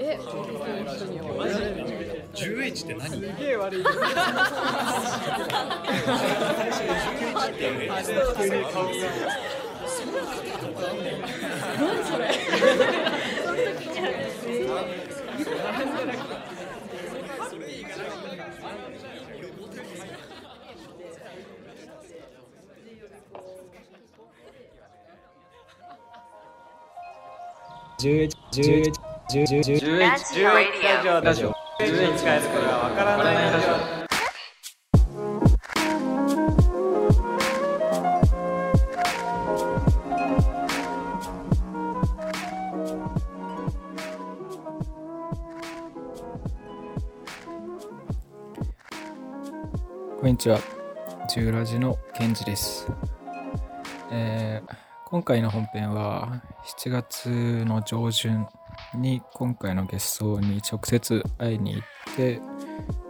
え、10H って何すげえ悪い。10H ってね、急に顔が。そんなあん。何？それ。そのじゃ。11 11 11 11 11十ジオこはわからないラジオこんにちは。ジュラジのケンジです。えー今回の本編は7月の上旬に今回のゲストに直接会いに行って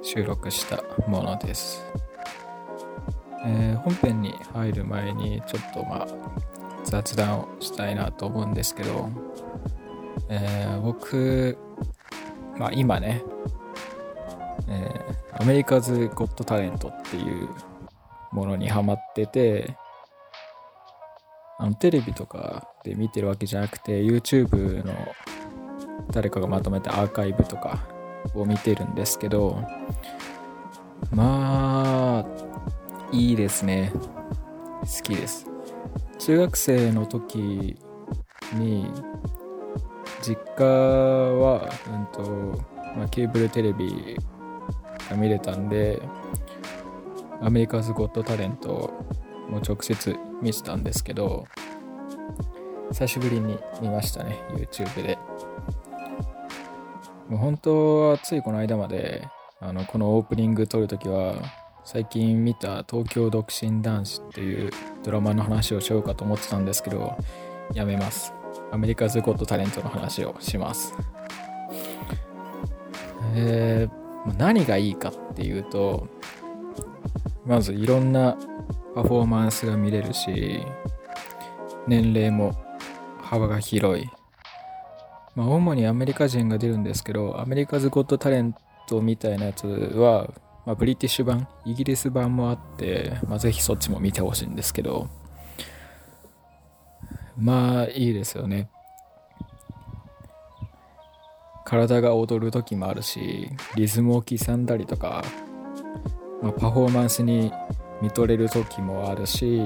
収録したものです。えー本編に入る前にちょっとまあ雑談をしたいなと思うんですけど、えー僕、まあ今ね、えーアメリカズ・ゴット・タレントっていうものにハマっててあのテレビとかで見てるわけじゃなくて YouTube の誰かがまとめたアーカイブとかを見てるんですけどまあいいですね。好きです。中学生の時に実家は、うんとまあ、ケーブルテレビが見れたんでアメリカズ・ゴット・タレントも直接見てたんですけど久しぶりに見ましたね YouTube で。もう本当はついこの間まであのこのオープニング撮るときは最近見た東京独身男子っていうドラマの話をしようかと思ってたんですけどやめます。アメリカズ・ゴット・タレントの話をします。えー何がいいかっていうとまずいろんなパフォーマンスが見れるし年齢も幅が広い。まあ主にアメリカ人が出るんですけどアメリカズ・ゴット・タレントみたいなやつは、まあ、ブリティッシュ版イギリス版もあって、まあ、ぜひそっちも見てほしいんですけど。まあいいですよね。体が踊る時もあるしリズムを刻んだりとか、まあ、パフォーマンスに見とれる時もあるし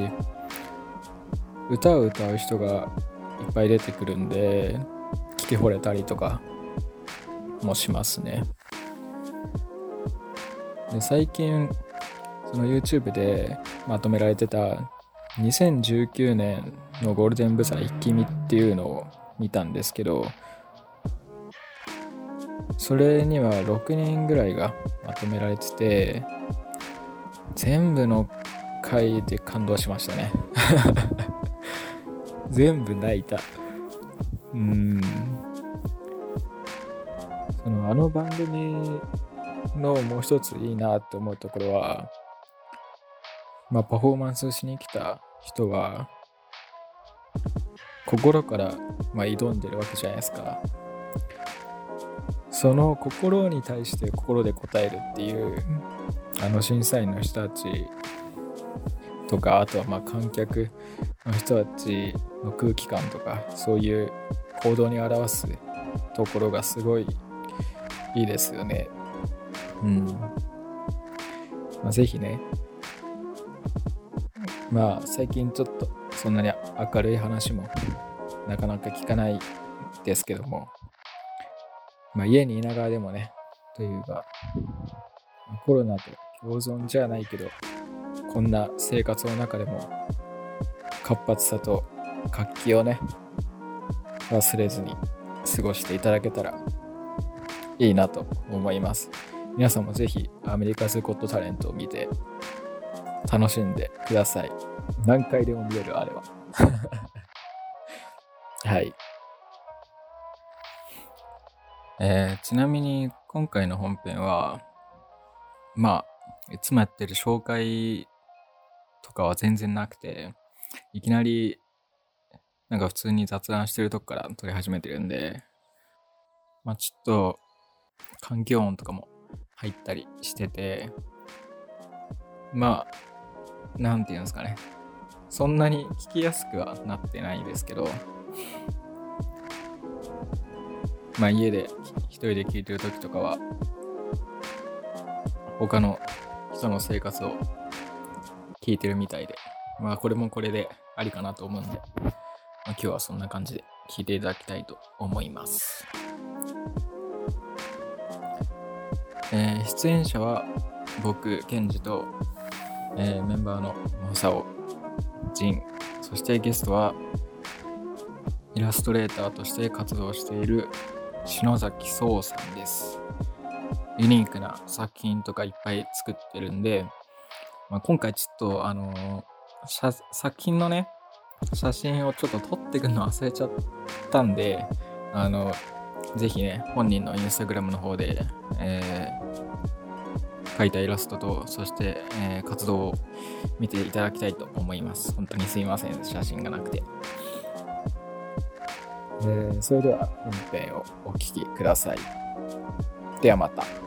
歌を歌う人がいっぱい出てくるんで聞き惚れたりとかもしますね。で最近その YouTube でまとめられてた2019年のゴールデンブザ一気見っていうのを見たんですけどそれには6人ぐらいがまとめられてて全部の回で感動しましたね。全部泣いた。うん。そのあの番組のもう一ついいなって思うところはまあパフォーマンスしに来た人は心からまあ挑んでるわけじゃないですか。その心に対して心で答えるっていうあの審査員の人たちとかあとはまあ観客の人たちの空気感とかそういう行動に表すところがすごいいいですよね。うん、まあ、ぜひね。まあ最近ちょっとそんなに明るい話もなかなか聞かないですけども。まあ、家にいながらでもね、というか、コロナと共存じゃないけど、こんな生活の中でも、活発さと活気をね、忘れずに過ごしていただけたらいいなと思います。皆さんもぜひアメリカズ・ゴット・タレントを見て楽しんでください。何回でも見れる、あれは。はい。えーちなみに今回の本編は、まあ、いつもやってる紹介とかは全然なくて、いきなりなんか普通に雑談してるとこから撮り始めてるんで、まあちょっと環境音とかも入ったりしてて、まあ、なんていうんですかね。そんなに聞きやすくはなってないですけど、まあ家で一人で聞いてる時とかは、他の人の生活を聞いてるみたいで、まあこれもこれでありかなと思うんで、まあ、今日はそんな感じで聞いていただきたいと思います。えー出演者は僕、ケンジと、えーメンバーのモサオ、ジン、そしてゲストはイラストレーターとして活動している篠崎壮さんです。ユニークな作品とかいっぱい作ってるんで、まあ、今回ちょっとあのー写作品のね、写真をちょっと撮ってくるの忘れちゃったんで、あの、ぜひね、本人のインスタグラムの方で、えー描いたイラストと、そして、えー活動を見ていただきたいと思います。本当にすいません、写真がなくて。えーそれでは本編をお聞きください。ではまた。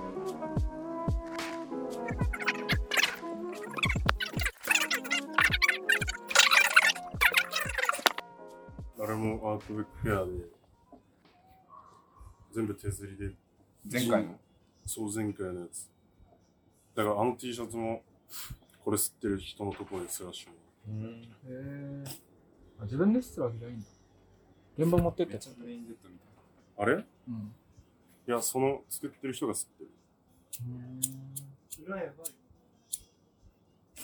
トブックフェアで、全部手刷りで、前回の？そう前回のやつ。だからあの T シャツも、これ吸ってる人のところですらしい。へーあ自分で吸ってるわけじゃないんだ。現場持ってって。あれ？いうん。や、その作ってる人が吸ってる。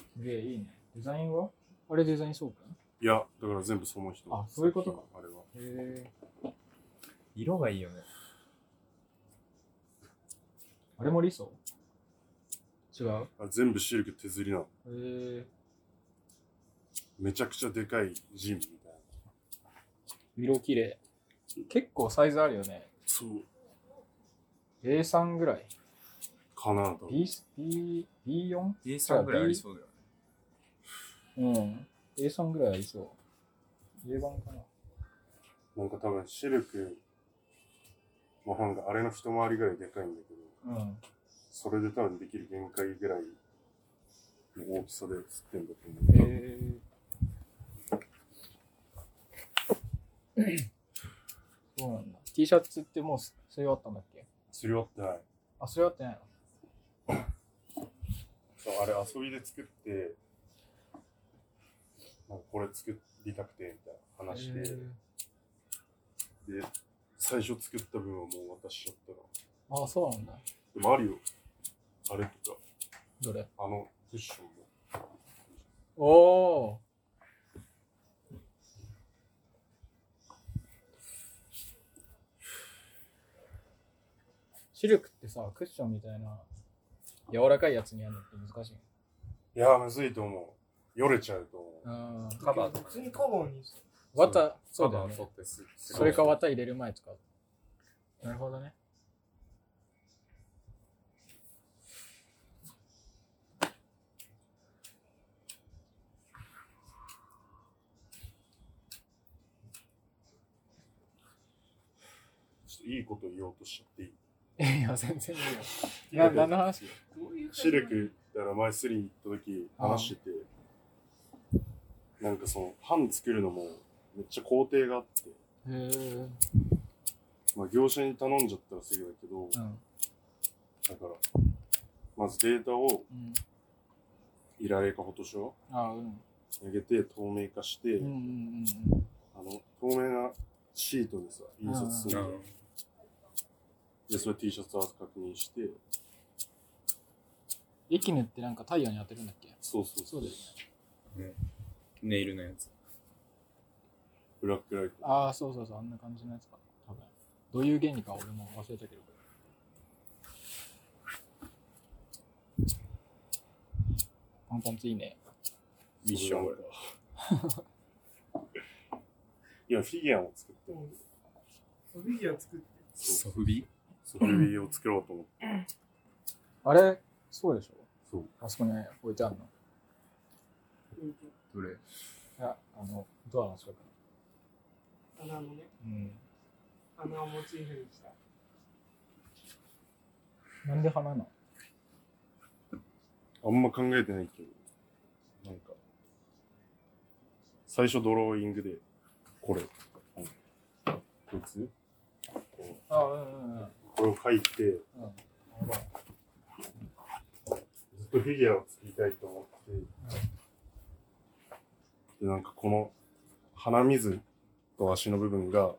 すげえいいね。デザインは？あれデザインそうかいや、だから全部その人。あそういうことかあれは。へえ。色がいいよね。あれもリソ違う？へあ全部シルク手刷りなの。え。めちゃくちゃでかいジンみたいな。色綺麗。結構サイズあるよね。そう。A3 ぐらい？かなと。B、B、B4? A3 ぐらいありそうだよね。うん。A3 ぐらいありそう。A 版かな。なんか多分シルクの本があれの一回りぐらいでかいんだけど、うん。それで多分できる限界ぐらいの大きさで吸ってんだと思う。へえ。そうなんだ。T シャツってもうすそれ終わったんだっけ？釣り終わってない。あ、それ終わってないそう、あれ遊びで作って、なんかこれ作りたくてみたいなの話で、へで、最初作った分はもう渡しちゃったら。ーあ、そうなんだ。でもあるよ。あれとか、どれ？あのクッションも。おおシルクってさ、クッションみたいな柔らかいやつにやるのって難しい。いやー、むずいと思う。よれちゃうと。カバーとか普通にカバーに綿、そうだよねそれか綿入れる前使う。なるほどね。ちょっといいこと言おうとしちゃっていい？いや、全然いいよ。な、何の話？シルク、だから前スリに行った時話してて、なんかその、版作るのもめっちゃ工程があって、へえ。まあ業者に頼んじゃったらすぐだけど、うん。だから、まずデータをうん。イラレかフォトショあうん。ー上げて透明化して、うんうんうんあの、透明なシートでさ、印刷するの、で、それ T シャツ合わせ確認して、駅塗ってなんか太陽に当てるんだっけ？そうそうそうだよね。ネイルのやつ。ブラックライト。ああ、そうそうそう、あんな感じのやつか。多分。どういう原理か俺も忘れたけど。パンパンツいいね。ミッション。いや、フィギュアも作ってもフィギュア作って。ソフビ？ソフビを作ろうと思って。あれ、そうでしょ？そう。あそこに置いてあるの？どれ。いや、あの、ドアの近く。に。穴のね、うん。穴をモチーフにした。なんで花なの？あんま考えてないけど、なんか、最初ドローイングで、これ、うんこいつ？あ、うんうんうん。これを書いて、ずっとフィギュアを作りたいと思って、で、なんかこの鼻水と足の部分が。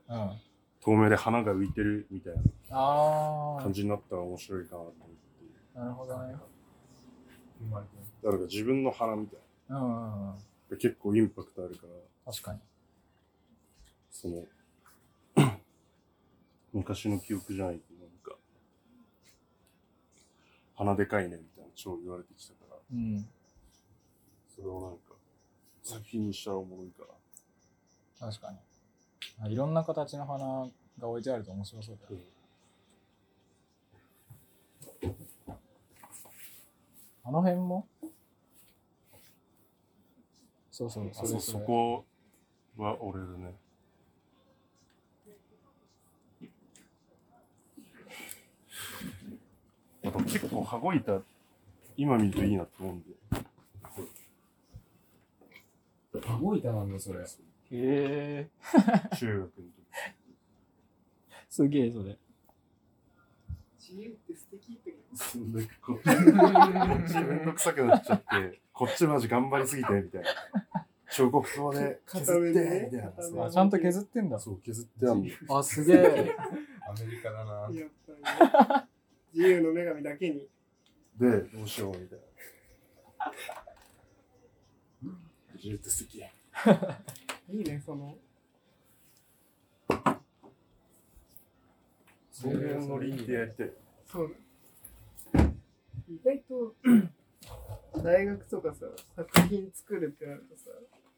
透明で花が浮いてるみたいなあ感じになったら面白いかなと思って。あ、なるほどね。だから自分の鼻みたいうんうんうん。な。結構インパクトあるから、確かに。その、昔の記憶じゃないけど、なんか、鼻でかいねみたいな超言われてきたから、うん。それをなんか、作品にしたらおもろいから。確かに。あいろんな形の花が置いてあると面白そうだよね。あの辺も？そうそう、あそうれそこは俺だね。やっぱ結構羽子板、今見るといいなって思うんで。羽子板なんだ、それ。へえ。中学のすげえ、それ。自由って素敵って時。なんかこっち、こっちめんどくさくなっちゃって、こっちマジ頑張りすぎて、みたいな。彫刻刀で削って、みたいな。片目あ、ちゃんと削ってんだ。そう、削ってあんの。あ、すげえ。アメリカだな。やっぱり、ね、自由の女神だけに。で、どうしよう、みたいな。自由って素敵。いいね、その。そういうノリでやりたい。そうだ。意外と、大学とかさ、作品作るってなるとさ、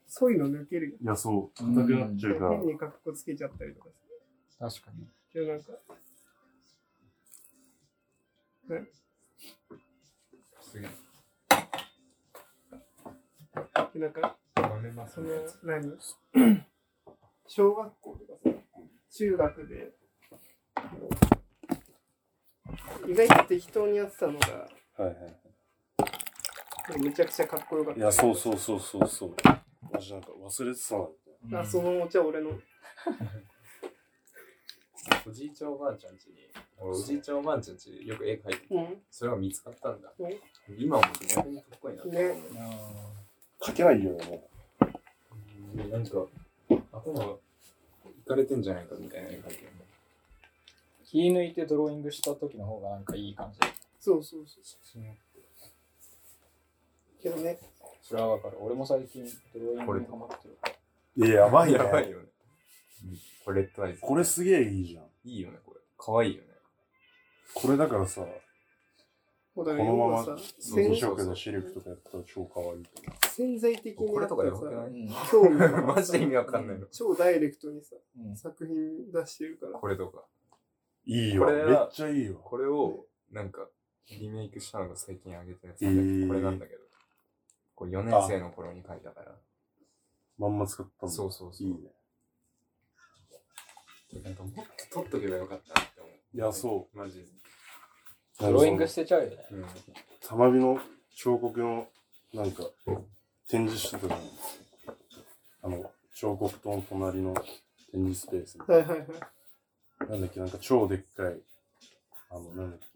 そういうの抜けるよ。いや、そう、硬くなっちゃうから。変に格好つけちゃったりとかさ。確かに。けどなんか、ね、すげえ。でなんか、その、何？小学校とかさ、中学で、意外と適当にやってたのが、はいはい。めちゃくちゃかっこよかった。いや、そうそうそうそうそう。マジなんか忘れてたなみたいあ、そのお茶俺の。おじいちゃんおばあちゃんちに、俺おじいちゃんおばあちゃんちよく絵描いてて、うん。それが見つかったんだうん。今も逆にかっこいいなって思う。ね。書けないよね。うなんか、頭がいかれてんじゃないかみたいな絵描いてる。気抜いてドローイングした時の方がなんかいい。感じ。そうそうそう。けどね、それはわかる。俺も最近ドローイングにハマってる。いや、やばいね。やばいよね。これレッドアイズ。これすげえい。いじゃん。いい。よね、これ。かわいい。よね。これだからさ、もうだこのままさ、そう2潜色のシルクとかやったら超可愛いと思潜在的にこれとかさばくない、うん。興味がマジで意味わかんないの。超ダイレクトにさ、うん作品出してるから。これとか。う。いいよ。これはめっちゃいいよ。これを、なんか、リメイクしたのが最近上げたやつえーこれなんだけど。これ4年生の頃に書いたから。まんま使ったんだ。そうそうそういいね。なんかもっと撮っとけばよかったなって思う。いや、そう。マジで。ドローイング捨てちゃうよね。うん。たまびの彫刻の、なんか、展示してたじ。あの、彫刻刀の隣の展示スペースに。はいはいはい。なんだっけ、なんか超でっかい、あの、なんだっけ、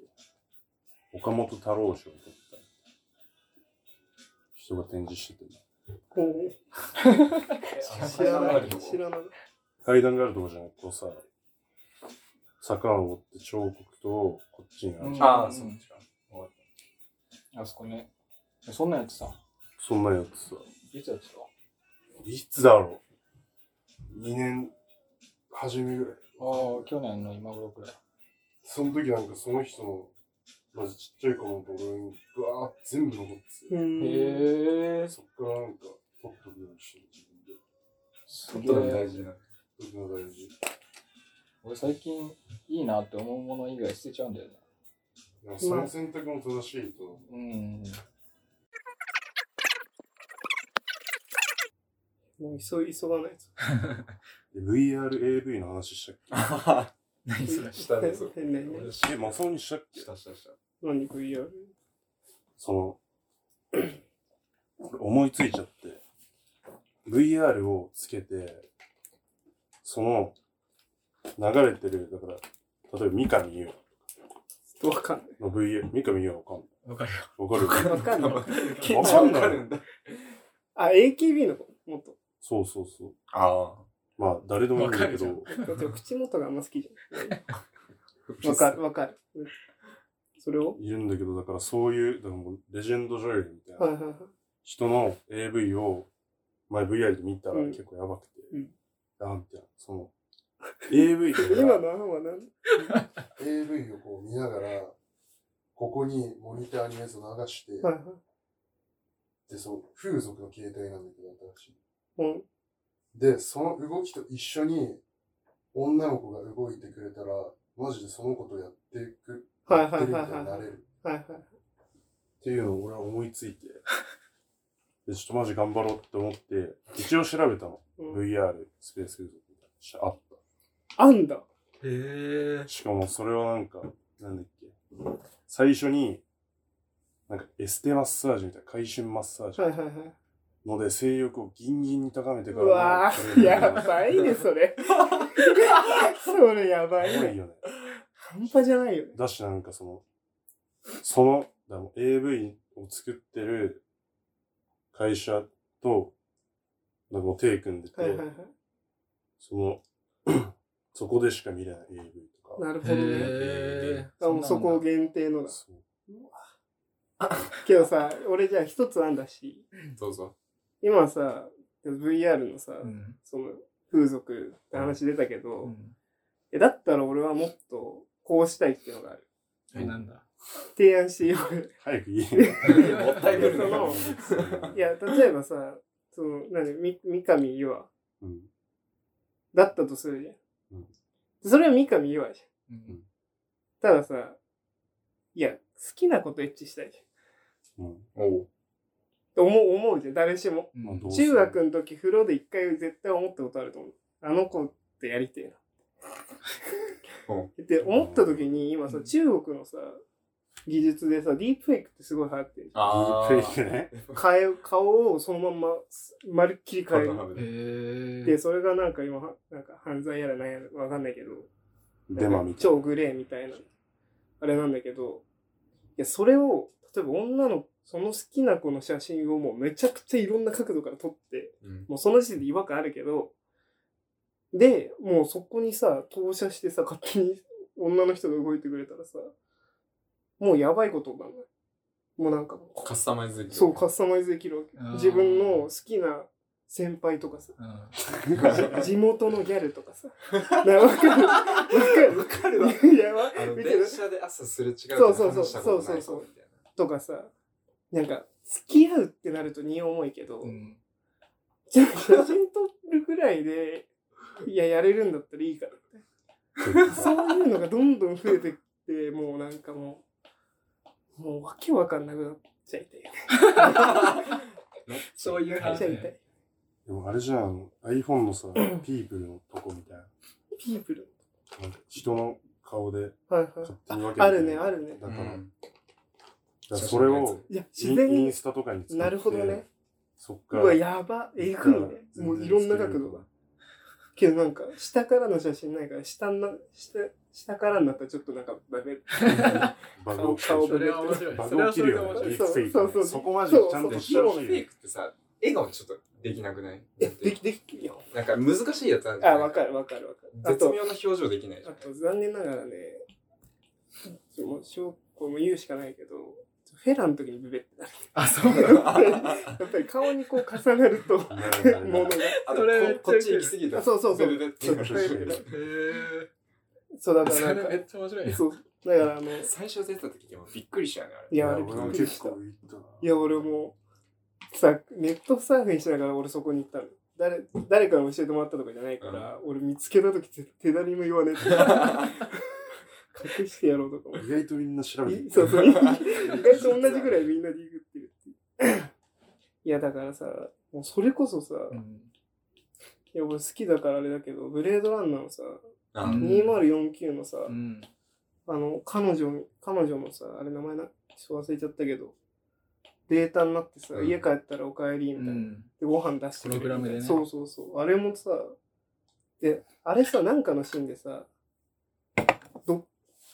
岡本太郎賞を取った人が展示してて、こう、知らない。知らない。階段があるとこじゃなくて、こうさ、坂を登って彫刻と、こっちにある、うんああ、そう違う。あそこね。そんなんやってさ、そんなやつさ、いつやってた？いつだろう ?2 年初めぐらい。ああ、去年の今頃くらい。その時なんかその人の、まずちっちゃい子のドローイング、ぶわーって全部残ってて、うん。へえ。そっからなんか、撮っとくようにしてる自分で。すげえ。大事な。撮くの大事。俺最近いいなって思うもの以外捨てちゃうんだよね。いやその選択も正しいと、うん。もう急い急がないと。で VRAV の話したっ 何それ？したね、そう。変なね。けえ、マサオにしたっけ？したしたした。何 VR? その、俺思いついちゃって、VR をつけて、その、流れてる、だから、例えば三上優わかんない。の VR、三上優はわかんない。わかるよ。わかるわかんない。わかんない。んだ。あ、AKB の子もっと？そうそうそう。あまあ、誰でもいいんだけわかるじゃんど、口元があんま好きじゃん。あ。わかる、わかる。うんそれを？いるんだけど、だからそういう、だからもうレジェンド女優みたいなはいはいはい。人の AV を前 VR で見たらうん結構やばくて、うんなんていうの、その、AV とか今の案は何 AV をこう見ながら、ここにモニターにやつを流して、はいはい。で、そう、風俗の携帯なんだけど、新しい。うん。で、その動きと一緒に、女の子が動いてくれたら、マジでその子とやっていく、はいやってるみはいはいはい。なれる。はいはい。っていうのを俺は思いついて、で、ちょっとマジ頑張ろうって思って、一応調べたの。うん、VR スペース風俗みたいなしあっあんだ。へえた。。しかもそれはなんか、なんだっけ。最初に、なんかエステマッサージみたいな、回春マッサージはいはいはい。ので性欲をギンギンに高めてからうわこれぁ、やばいね、それ。それやばいね。すごいよね。半端じゃないよね。だしなんかその、その、だから AV を作ってる会社と、なんかもう手組んでて、はいはいはい。その、そこでしか見れない AV とか。なるほどね。へえ。あもうそこ限定のだ。そう けどさ、俺じゃあ一つ案だし、どうぞ。今さ、VR のさ、うん。その風俗って話出たけど、うん。え、だったら俺はもっとこうしたいっていうのがある。え、なんだ？提案してよ。早く言えよ。もったいぶるいや、例えばさ、その、何、み、三上優愛うん。だったとするじゃん。うんそれは三上優愛じゃん。うん。たださ、いや、好きなことエッチしたいじゃん。うん。お思う、思うじゃん、誰しも。中学の時風呂で一回絶対思ったことあると思う。あの子ってやりてえな。で、思った時に今さ、中国のさ、技術でさ、ディープフェイクってすごい流行ってるじゃん。あフェイクね。変え、顔をそのまんま、まるっきり変える。で、それがなんか今は、なんか犯罪やらなんやらわかんないけど、デマみたい超グレーみたいな、あれなんだけど、いや、それを、例えば女の、その好きな子の写真をもうめちゃくちゃいろんな角度から撮って、うん。もうその時点で違和感あるけど、で、もうそこにさ、投射してさ、勝手に女の人が動いてくれたらさ、もうやばいことになるもうなんかもう、カスタマイズできる。そう、カスタマイズできるわけ。自分の好きな先輩とかさ、うん。地元のギャルとかさ。かるわかるわかるや、わあの、見てる？電車で朝すれ違うそうそうそうそうそうそうとかさ、なんか、付き合うってなると荷重いけど、うん。じゃあ写真撮るぐらいで、いや、やれるんだったらいいからって。そういうのがどんどん増えてって、もうなんかもう、もうわけわかんなくなっちゃいたい。そういう話ちゃいたい。でもあれじゃん、iPhone のさ、ピープルのとこみたいな。ピープル。なんか人の顔ではいはい。勝手に分けてあるね、あるね。だな。から、うんだからそれをいや、イ自然イン、スタとかに使って、なるほどね。そっから。うわ、やば、えぐいね。もういろんな角度が。けどなんか、下からの写真ないから、下な、下、下からになったらちょっとなんかダメ。バグ起きてる。顔それは面白い。バグ起きるよね。そうそうそう。そこまでちゃんとしてほしフェイい。クってさ、笑顔ちょっとできなくないえ、でき、できるよ。なんか難しいやつあるじゃあ、んわかるわかるわかる。絶妙な表情できないじゃん。あと残念ながらね、もう小これも言うしかないけど、フェラの時にブベってなる。あ、そうなの？やっぱり顔にこう重なると、ものが。あそれここっち行き過ぎた。あそうそうそう そうだかそらなんかれめっちゃ面白いよ。そう。だからあの、最初出た時でもびっくりしたよね、あれ。いや、あれび俺もっくりした。いや、俺も、さ、ネットサーフィンしながら俺そこに行ったの。誰、誰から教えてもらったとかじゃないから、俺見つけた時手手誰にも言わねえって。隠してやろうとか思って意外とみんな調べていそうそう。意外と同じぐらいみんなディグってるっていう。いや、だからさ、もうそれこそさ、うんいや、俺好きだからあれだけど、ブレードランナーのさ、あうん2049のさ、うん。あの、彼女、彼女のさ、あれ名前な、ちょっと忘れちゃったけど、データになってさ、うん家帰ったらお帰りみたいな。うん。で、ご飯出してくれるプログラムでねそうそうそう。あれもさ、で、あれさ、なんかのシーンでさ、ど、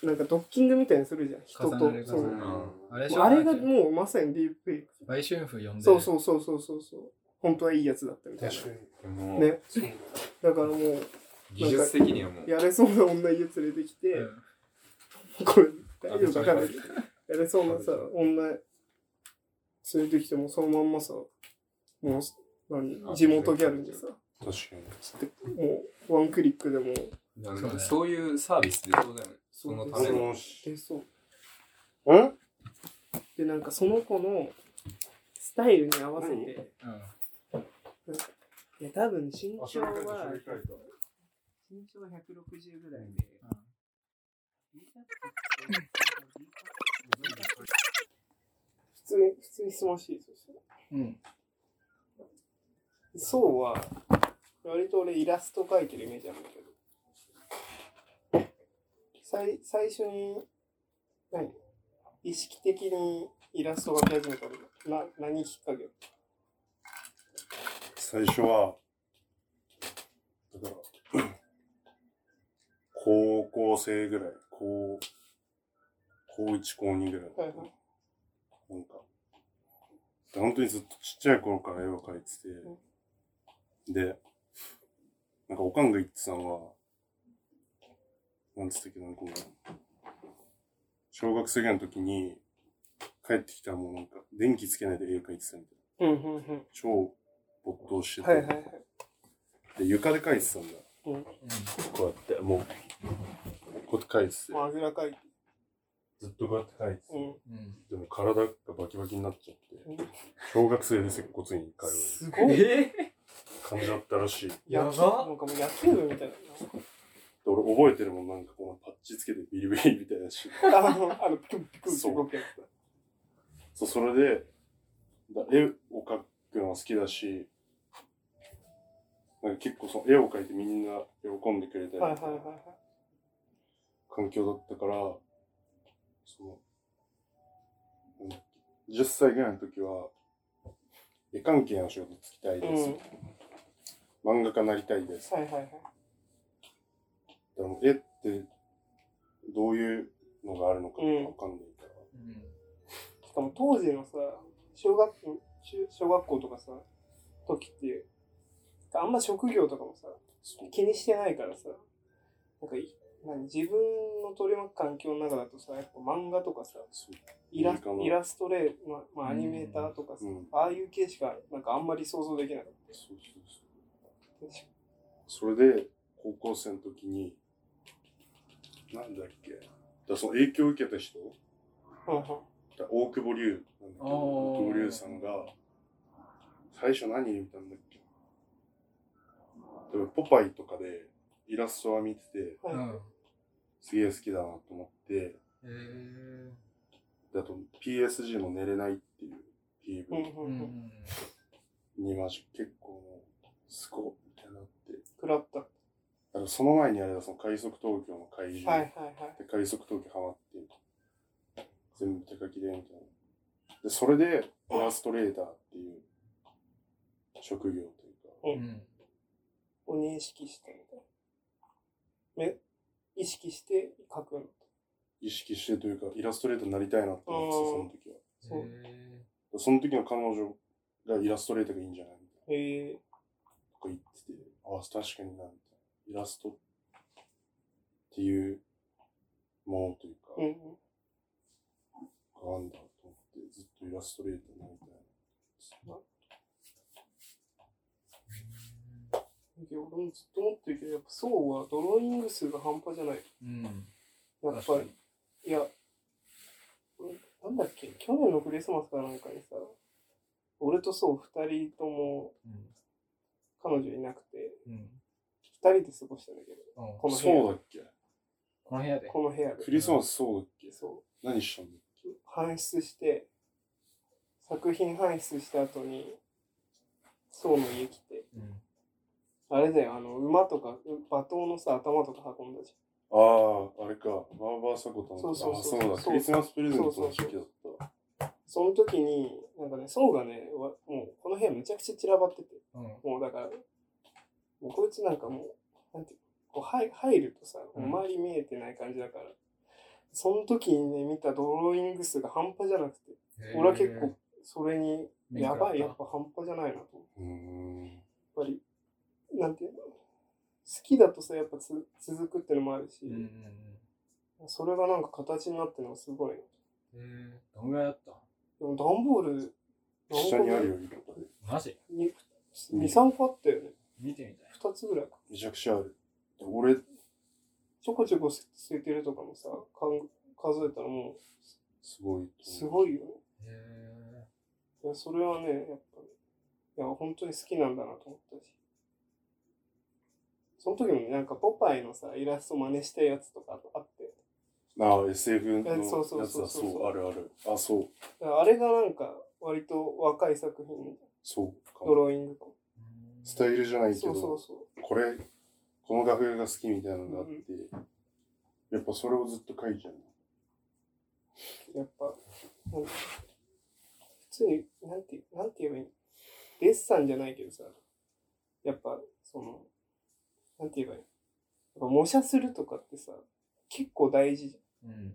なんかドッキングみたいにするじゃん、人と。そうあれあれがもうまさにディープフェイク。売春婦呼んで。そうそうそうそうそうそう。本当はいいやつだったみたいな。ね。そうだだからもう、技術的にはもう、やれそうな女家連れてきて、うん。これ、大丈夫かかるやれそうなさ、女連れてきてもそのまんまさ、もう、何、地元ギャルにさ、確かに。もう、ワンクリックでもそういうサービスでそうだよね。そのための。もし、出そう。んで、なんかその子のスタイルに合わせて、うん。いや、多分身あ、長は。身長は160ぐらいで、普通に、普通に質問していいですよ。うん。そうは、割と俺イラスト描いてるイメージあるんだけど、最最初に、何？意識的にイラスト描き始めたの？な、何きっかけ？最初は、だから、高校生ぐらい、高、高1、高2ぐらい。はいはい。なんか、本当にずっとちっちゃい頃から絵を描いてて、で、なんかおかんが言ってたのは、なんつったっけな、この、小学生ぐらいの時に、帰ってきたらもうなんか、電気つけないで絵描いてたみたいな。うんうんうん。超没頭してて、はいはいはい。で、床で描いてたんだ。うん。こうやって、もう、こうやって描いてて、まあ、あぐら描いて。ずっとこうやって描いてて、うん。うん。でも体がバキバキになっちゃって、うん小学生で接骨院に通うすごい。え感じだったらしい。でやばなんかもう野球部みたいな。俺覚えてるもん、なんかこのパッチつけてビリビリみたいなし。あの、あの、ピクンピクそう動くやつだ。そう、それで、だ絵を描くのが好きだし、なんか結構その絵を描いてみんな喜んでくれたりはいはいはいはい。環境だったから、その、なんだっけ10歳ぐらいの時は、絵関係の仕事つきたいです。漫画家なりたいです。はいはいはい。でも絵ってどういうのがあるのかわかんないから。しかも当時のさ、小学校、中小学校とかさ、時って、あんま職業とかもさ、気にしてないからさ、なんかい、何、自分の取り巻く環境の中だとさ、やっぱ漫画とかさ、そう。イライラストレー、まあ、まあ、アニメーターとかさ、うん。ああいう系しか、なんかあんまり想像できなかっそうそうた。そう。それで、高校生の時に、なんだっけ、だその影響を受けた人、大久保龍なんだけ？ど、大久保龍さんが、最初何見たんだっけ？でもポパイとかでイラストは見てて、はいうん。すげえ好きだなと思って、へえ。であと PSG の寝れないっていううん PV。にマジ結構もう、すごいみたいになって、食らった。はあのその前にあれだ、その快速東京の怪獣。いはいはい。で、快速東京ハマって、全部手書きでみたいな。で、それで、イラストレーターっていう職業というか、うん。を認識したみたいな。ね、意識して書くの？意識してというか、イラストレーターになりたいなって思ってた、その時は。そうその時の彼女がイラストレーターがいいんじゃないみたいえな。とか言ってて、ああ、確かにな、みたいな。イラストっていうものというか、ー、うんうん。だと思って、ずっとイラストレーターになりたいな。いや俺もずっと思ってるけど、やっぱそうはドローイング数が半端じゃない。うん。やっぱり。いや、俺なんだっけ、去年のクリスマスかなんかにさ、俺とそう二人ともうん。彼女いなくて、うん。二人で過ごしたんだけど、うんこの部そうだ屋っけ？この部屋で。この部屋でク。リスマスそうだっけ？そう。何したんだっけ搬出して、作品搬出した後に、そうの家来て、うん。あれだよ、あの、馬とか、馬頭のさ、頭とか運んだじああ、あれか。バーバーサコタンそうそうそうあそうだ。そうクリスマスプレゼントの時期だった。ゃん。その時に、なんかね、層がね、わもう、この部屋めちゃくちゃ散らばってて、うん。もうだから、こいつなんかもう、なんていうこう入入るとさ、うん周り見えてない感じだから、その時にね、見たドローイング数が半端じゃなくて、俺は結構、それに、やばい、やっぱ半端じゃないなと。やっぱり、なんていうの、好きだとさ、やっぱつ続くってのもあるし。それがなんか形になってるのがすごいな。へえ。どんぐらいだった？でも段ボール、下にあるよ。マジ？2、3個あったよね。見てみたい。2つぐらいか。めちゃくちゃある。俺、ちょこちょこ捨ててるとかもさ、かん数えたらもう、すごい。すごいよね。へいや、それはね、やっぱり、いや、本当に好きなんだなと思ったし。その時もなんか、ポパイのさ、イラスト真似したやつとかあって、ああ、SF のやつだ。えそうそうそうそうそう、あるある。あ、そう。あれがなんか、割と若い作品、そうかド。ローイングとか。スタイルじゃないけそうそどう、そう。これ、この画風が好きみたいなのがあって、やっぱそれをずっと描いちゃう。やっぱ、なんか普通に、なんて、なんて言えばいいデッサンじゃないけどさ、やっぱ、その、なんて言えばいいやっぱ模写するとかってさ、結構大事じゃん。うん。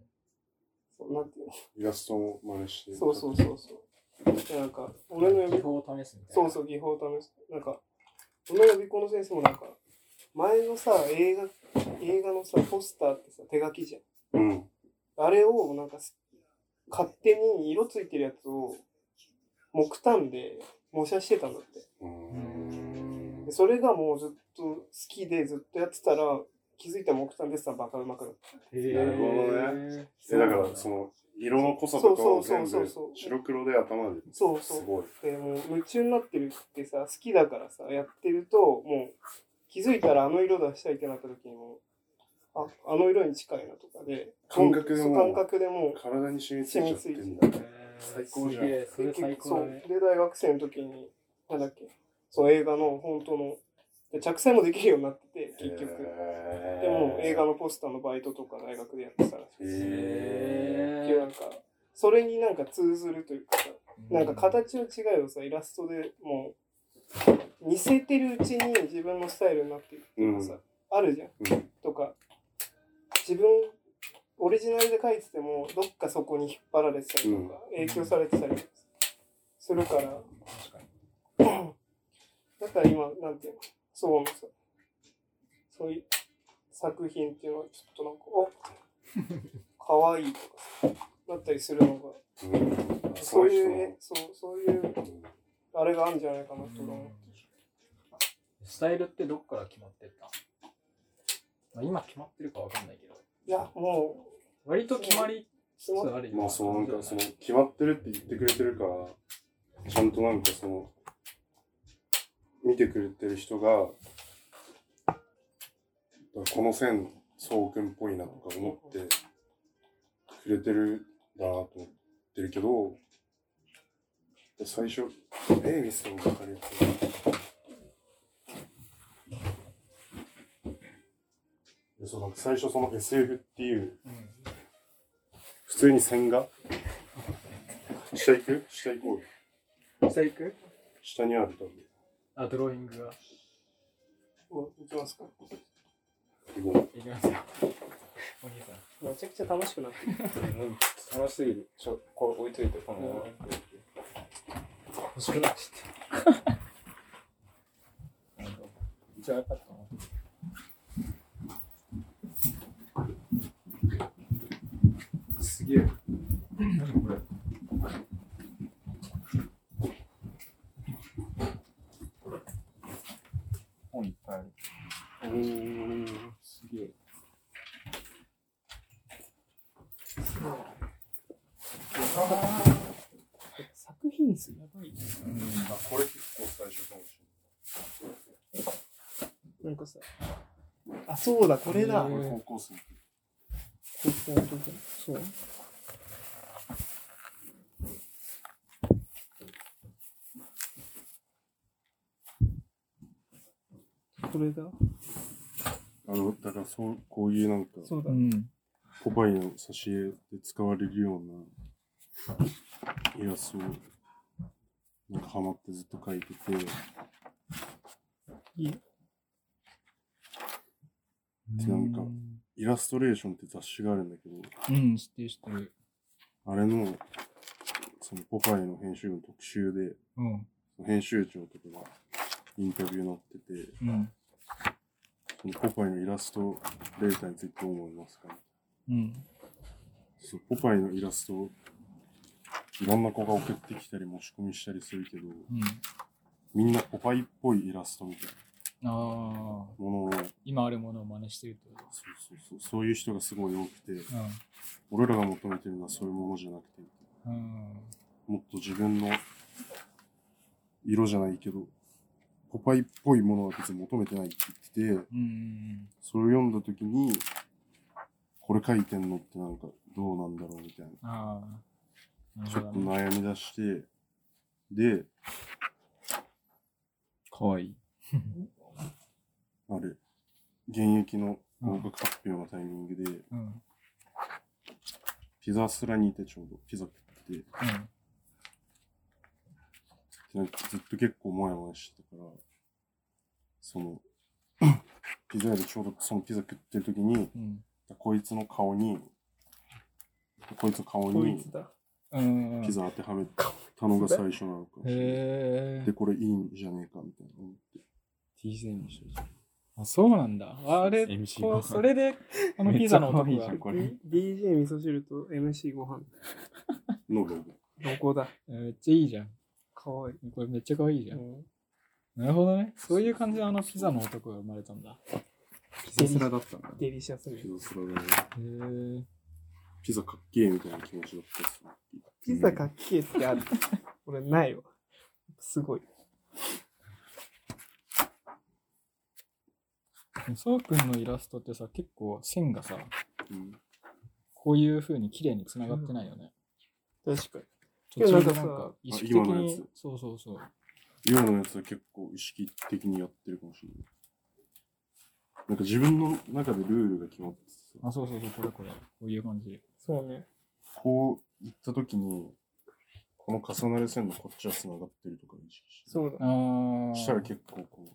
そうなんていうの？イラストも真似して。そうそうそうそう。でなんか、俺の技法を試すみたいな。そうそう、技法を試す。なんか、俺の予備校の先生もなんか、前のさ、映画、映画のさ、ポスターってさ、手書きじゃん。うん。あれをなんかす勝手に色ついてるやつを木炭で模写してたんだって。うーんでそれがもうずっと好きでずっとやってたら気づいたら木炭デッサンバカうまくなった。へえ。なるほどねえ、だから、その、色の濃さとかを全部そうそうそうそう白黒で頭で。そうそうすごい。でもう夢中になってるってさ好きだからさやってるともう気づいたらあの色出したいってなった時にもああの色に近いなとかで感覚でも感覚でもう体に染みついちゃってんだ。最高じゃんそれ最結局そう高だね。で大学生の時になんだっけそう映画の本当ので着彩もできるようになってて結局。でも映画のポスターのバイトとか大学でやってたらしい。へでなんかそれになんか通ずるというかさなんか形の違いをさイラストでもう似せてるうちに自分のスタイルになってるっていうかさ、あるじゃん、うん。とか自分オリジナルで描いててもどっかそこに引っ張られてたりとか、影響されてたりとかするから。だから今なんていうの？そうのさそういう作品っていうのはちょっとなんかおかわいいとかさだったりするのがうんそういうそうそういうあれがあるんじゃないかなと思う。スタイルってどっから決まってったまあ今決まってるかわかんないけど、いや、も割と決まりつあるまあそうなんかその決まってるって言ってくれてるからちゃんとなんかその見てくれてる人がこの線そうくんっぽいなとか思ってくれてるんだなと思ってるけど最初絵見せても分かるやつでそうなんか最初その SF っていううん普通に線画？下行く？下行こうよ。下行く？下にある多分あ、ドローイングが。もう行きますか？行きますよ。お兄さん。めちゃくちゃ楽しくなってる。楽しすぎる。ちょ、これ置いといて、この。欲しくなっちゃった。じゃあよかったな。すげえ。何これ本いっぱいある。う。うん。すげえ。作品数やばい。あ、これ結構最初かもしれない。なんかさ、あ、そうだ、これだ。これ高校生。高校の時そう。これだ。あの、だからそう、こういうなんか、そうだ。うん。ポパイの挿絵で使われるようなイラストをなんかハマってずっと描いてて、いい。でなんかイラストレーションって雑誌があるんだけど、うん、知ってる知ってる。あれの、そのポパイの編集部の特集で、うん。編集長とかがインタビュー載ってて、うん。ポパイのイラストレーターについてどう思いますかうん。そうポパイのイラストをいろんな子が送ってきたり持ち込みしたりするけど、うん。みんなポパイっぽいイラストみたいなものを、そう今あるものを真似してるってこそうそう、そういう人がすごい多くて、と俺らが求めてるのはそういうものじゃなくて、うん。うん。もっと自分の色じゃないけど、ポパイっぽいものは別に求めてないって言ってて、うん。それを読んだ時に、これ書いてんのってなんかどうなんだろうみたいな。ああ。なるちょっと。悩み出して、で、かわいい。あれ、現役の合格発表のタイミングで、うん。ピザスラにいてちょうどピザ食ってて、でなんかずっと結構モヤモヤしてたから、その、ピザ屋でちょうどそのピザ食ってる時に、うん。こいつの顔に、こいつの顔にこいつだ。うん。ピザ当てはめたのが最初なのかもしれない。へえで、。これいいんじゃねえかみたいな思って。TJ にしといて。あ、そうなんだ。あれ、MC こうそれで、あのピザの男がめっちゃ可愛いじゃん、これ。D- DJ 味噌汁と MC ご飯。のロゴ。どこだえーめっちゃいいじゃん。かわいい。これめっちゃ可愛いじゃん。うんなるほどね。そういう感じであのピザの男が生まれたんだ。ピザスラだったんだ。デリシャスミピザスラだね。へえ。ピザかっけえみたいな気持ちだったっすね。ピザかっけえってある。俺ないわ。すごい。そうくんのイラストってさ、結構線がさ、うん。こういう風に綺麗に繋がってないよね。確かに。途中でなんかか意識的今のやにつ、そうそうそう。今のやつは結構意識的にやってるかもしれない。なんか自分の中でルールが決まってあ、そうそうそう、これこれ。こういう感じ。そうね。こう行った時に、この重なる線のこっちは繋がってるとか意識して。そうだ。ああ。したら結構こ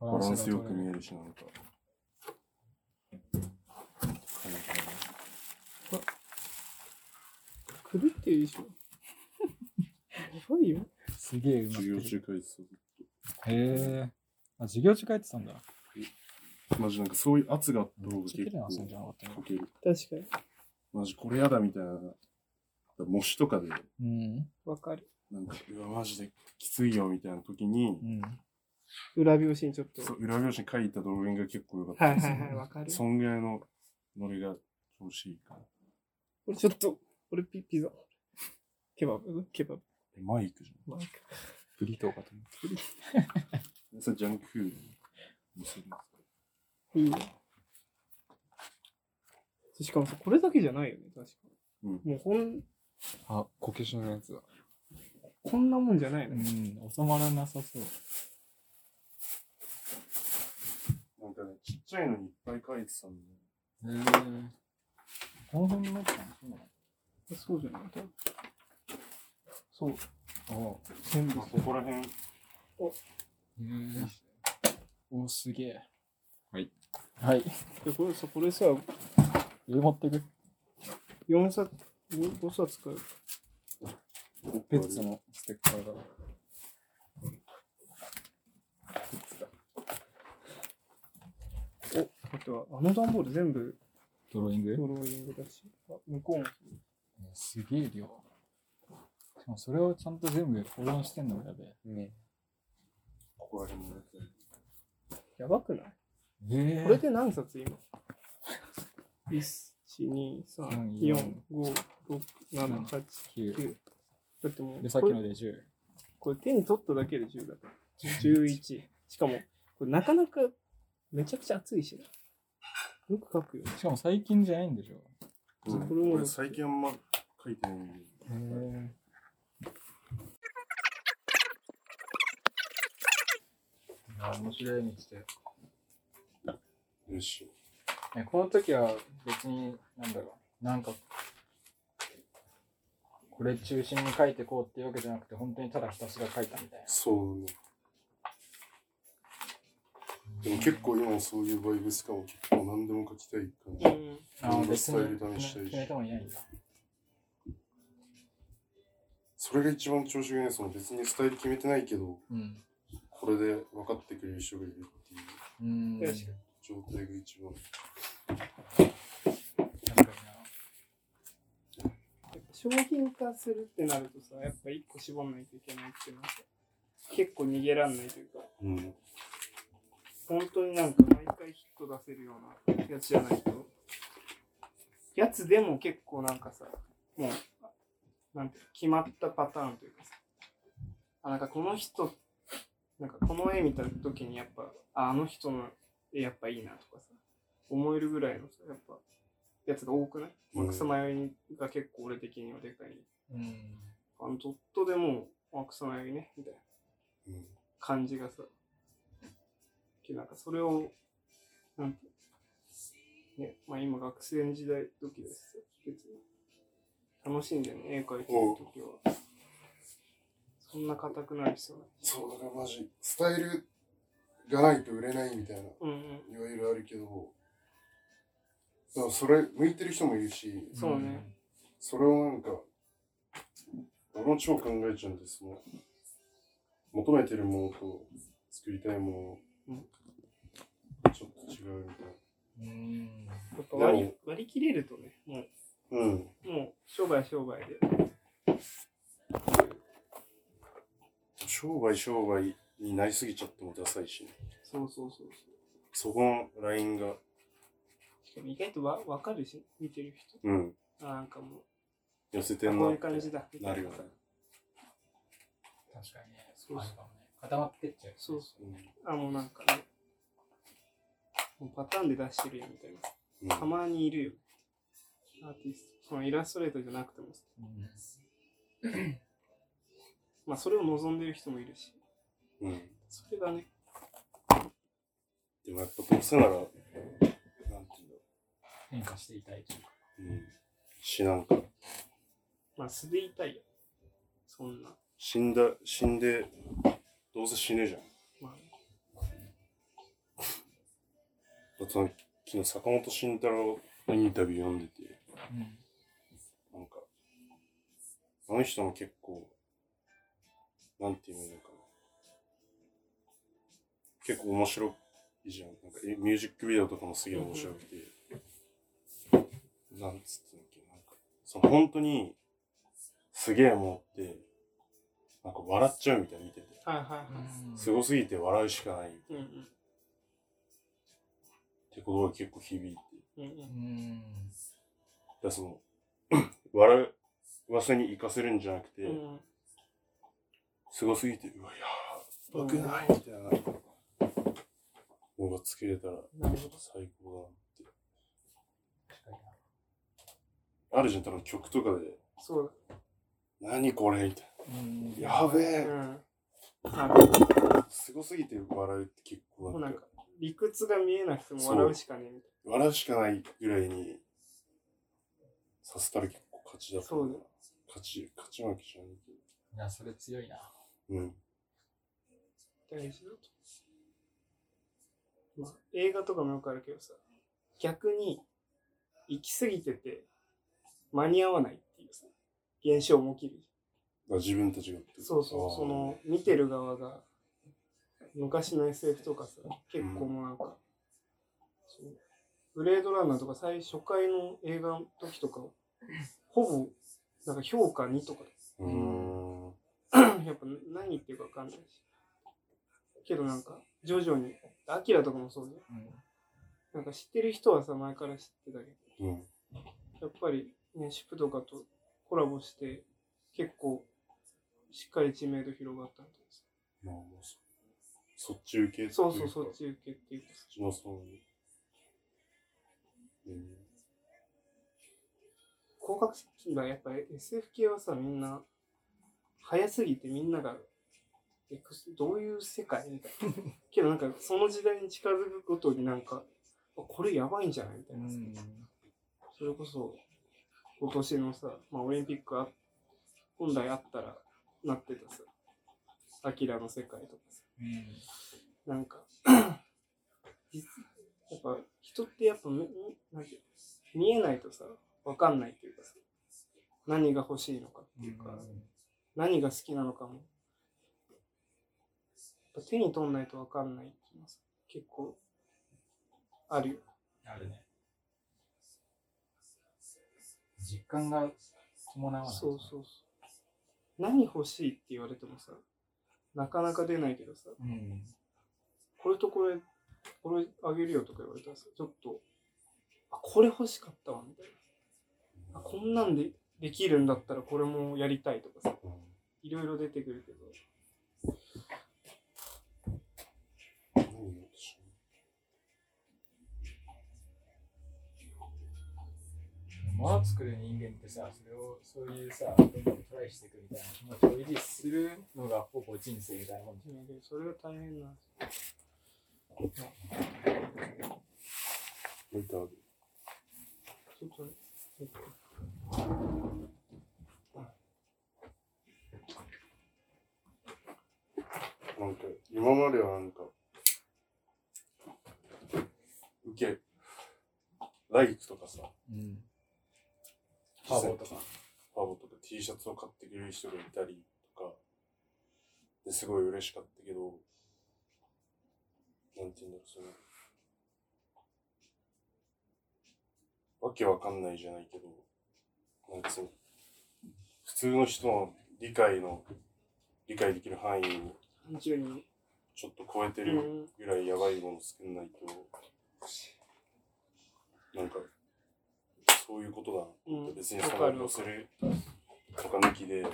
う、バランスよく見える。るし、なんか。狂ってるでしょ。やばいよ。すげえうま授業。中書いてた。へえ。あ、授業中書いてたんだ。マジなんかそういう圧があった方が結構書ける。確かに。マジこれやだみたいな。模試とかで、うん。わかる。なんか、うわ、マジできついよみたいな時にう、ん。裏表紙にちょっと。そう裏表紙に書いた動画が結構良かったですはいはいはい、わかる。そんぐらいのノリが調子いいから。俺ちょっと、俺ピピザ。ケバブ？ケバブ。えマイクじマイク。ブリトーかと思った。ゃん。それジャンクフードに見せるんですか？いいね。しかもさ、これだけじゃないよね、確か。うんもうほん、あ、こけしのやつだ。こんなもんじゃないの、うん。収まらなさそう。なんかね、ちっちゃいのにいっぱい書いてたんで、へえ。この辺になったのそうなのそうじゃない？そう。あ全部まあ、ここら辺、へえ。お、すげえ。はい。はい。で、これさ、これさ、上持ってく4冊、5冊買う。ペッツのステッカーが。お、あとは、あの段ボール全部ドローイング？ドローイングだし、あ向こうもすげえ量。しかもそれをちゃんと全部保存してんの？がやべえ。ね。ここら辺のやつ。やばくない？ええこれで何冊今 ?1、2、3、4、5、6、7、8、9 9。だってもう、で、さっこれきので10。これ手に取っただけで10だから。11。しかも、これなかなかめちゃくちゃ熱いしな。よく書くよ。しかも最近じゃないんでしょ？うんこれも俺最近あんま書いてないんで。へえ。あ面白い道で。よし。ねこの時は別に、なんだろう、なんか、これ中心に書いてこうっていうわけじゃなくて、本当にただひたすら書いたみたいな。そうね。でも結構今もそういうバイブスかも結構何でも書きたい感じ。うん。あいろんな別スタイルに試したいし決めてもいないんだ。それが一番調子がいいね。その別にスタイル決めてないけど、うん。これで分かってくれる人がいるっていう状態が一番。に商品化するってなるとさ、やっぱ一個絞んないといけないっていうのはさ、結構逃げらんないというか、うん。本当になんか毎回ヒット出せるようなやつじゃないと、やつでも結構なんかさ、もう、なんて決まったパターンというかさ、あ、なんかこの人、なんかこの絵見た時にやっぱ、あ、あの人の絵やっぱいいなとかさ、思えるぐらいのさ、やっぱ、やつが多くない、うん草迷いが結構俺的にはでかい。うん。あのドットでもう、あ、草迷いね、みたいな。うん。感じがさ、なんかそれを、なんて、ね、まあ今学生の時代時ですよ、別に。楽しんでね、絵描いてる時は。そんな硬くなる必要ない。そう、だからマジ、スタイルがないと売れないみたいな、うんうん。いわゆるあるけど、だからそれ、向いてる人もいるし、そうね。それをなんか、俺も超考えちゃうんです。その求めてるものと作りたいもの、うんちょっと違うみたいうん。やっぱ割り割り切れるとね、もな。うん。う、もう商売商売で。商売商売になりすぎちゃってもダサいしね。そうそうそうそこのラインが、そう。しかも意外とわわかるし、見てる人。うん、あ、なんかも寄せう、こういう感じだ。ないるよね。確かにね。そうそう。固まってっちゃう。そうそう。うんあ、もうなんかね、もうパターンで出してるやんみたいな。たうんまにいるよ。アーティスト。そのイラストレーターじゃなくてもさ。うん。まあそれを望んでる人もいるし。うん。それがね、でもやっぱどうせなら、なんていうんだろ変化していたいというか。う。うん。死なんか、まあ素でいたいよ。そんな。死んだ、死んで、どうせ死ぬじゃん。まあ、あと昨日坂本慎太郎のインタビュー読んでて、うん。なんか、あの人も結構、なんていうのかな。結構面白いじゃん。なんかえミュージックビデオとかもすげえ面白くて。なんつってんだっけ、なんか、その本当に、すげえもんって、なんか笑っちゃうみたいな見てて。はいはいはい。すごすぎて笑うしかないっうんうん。てことが結構響いて。うん。だその、笑わせに活かせるんじゃなくて、うんすごすぎて、うわ、やばくない？みたいなのが作れたら。最高だなって。確かにあるじゃん、多分曲とかで、そう何これみたいな。やべだ。えうん。あるすごすぎて笑うって結構なかもうなんんか、理屈が見えなくても笑うしかねえ笑うしかないぐらいにさせたら結構勝ちだと思そう勝ち、勝ち負けじゃないけど。いや、それ強いな。うん。な。大事だと。まあ、映画とかもよくあるけどさ、逆に行き過ぎてて間に合わないっていうさ、現象も起きる。あ自分たちがそうそう、その、見てる側が、昔の SF とかさ、結構もうなんか、そうブレードランナーとか最初回の映画の時とか、ほぼ、なんか評価2とかうーん。やっぱ何言ってるか分かんないし。けどなんか、徐々に、アキラとかもそうだよ。うん。なんか知ってる人はさ、前から知ってたけど、うん。やっぱりね、シップとかとコラボして、結構、しっかり知名度広がったんです。まあもうそそっち受けっていうかそうそう、そっち受けっていうか。そっちのその、うん。広角機がやっぱり SF 系はさ、みんな、早すぎてみんながってどういう世界みたいな。けどなんかその時代に近づくことになんか、これやばいんじゃないみたいな。それこそ今年のさ、まあ、オリンピックあ本来あったらなってたさ、アキラの世界とかさ、なんか、やっぱ人ってやっぱみなんて見えないとさ、わかんないっていうかさ、何が欲しいのかっていうか、何が好きなのかも。手に取んないとわかんないっていうのはさ結構あるよ。あるね。実感が伴わない。そうそうそう。何欲しいって言われてもさ、なかなか出ないけどさ、うん。これとこれ、これあげるよとか言われたらさ、ちょっと、あ、これ欲しかったわ、みたいな。あ、こんなんでできるんだったらこれもやりたいとかさ、いろいろ出てくるけど、何言おうとした物を作る人間ってさ、それを、そういうさ、どんどんトライしていくみたいな気持ちを維持するのがほぼ人生みたいなもんじゃそれが大変なんです。置いてある。ちょっとね、えっとなんか、今まではなんか、受け、ライクとかさ、うん。パーボとか。パボとか T シャツを買ってくれる人がいたりとか、ですごい嬉しかったけど、なんて言うんだろう、その、わけわかんないじゃないけど、なんかその、普通の人の理解の、理解できる範囲に。ちょっと超えてるうん。ぐらいやばいもの作んないと、なんか、そういうことだうん別にそのするとか抜きで、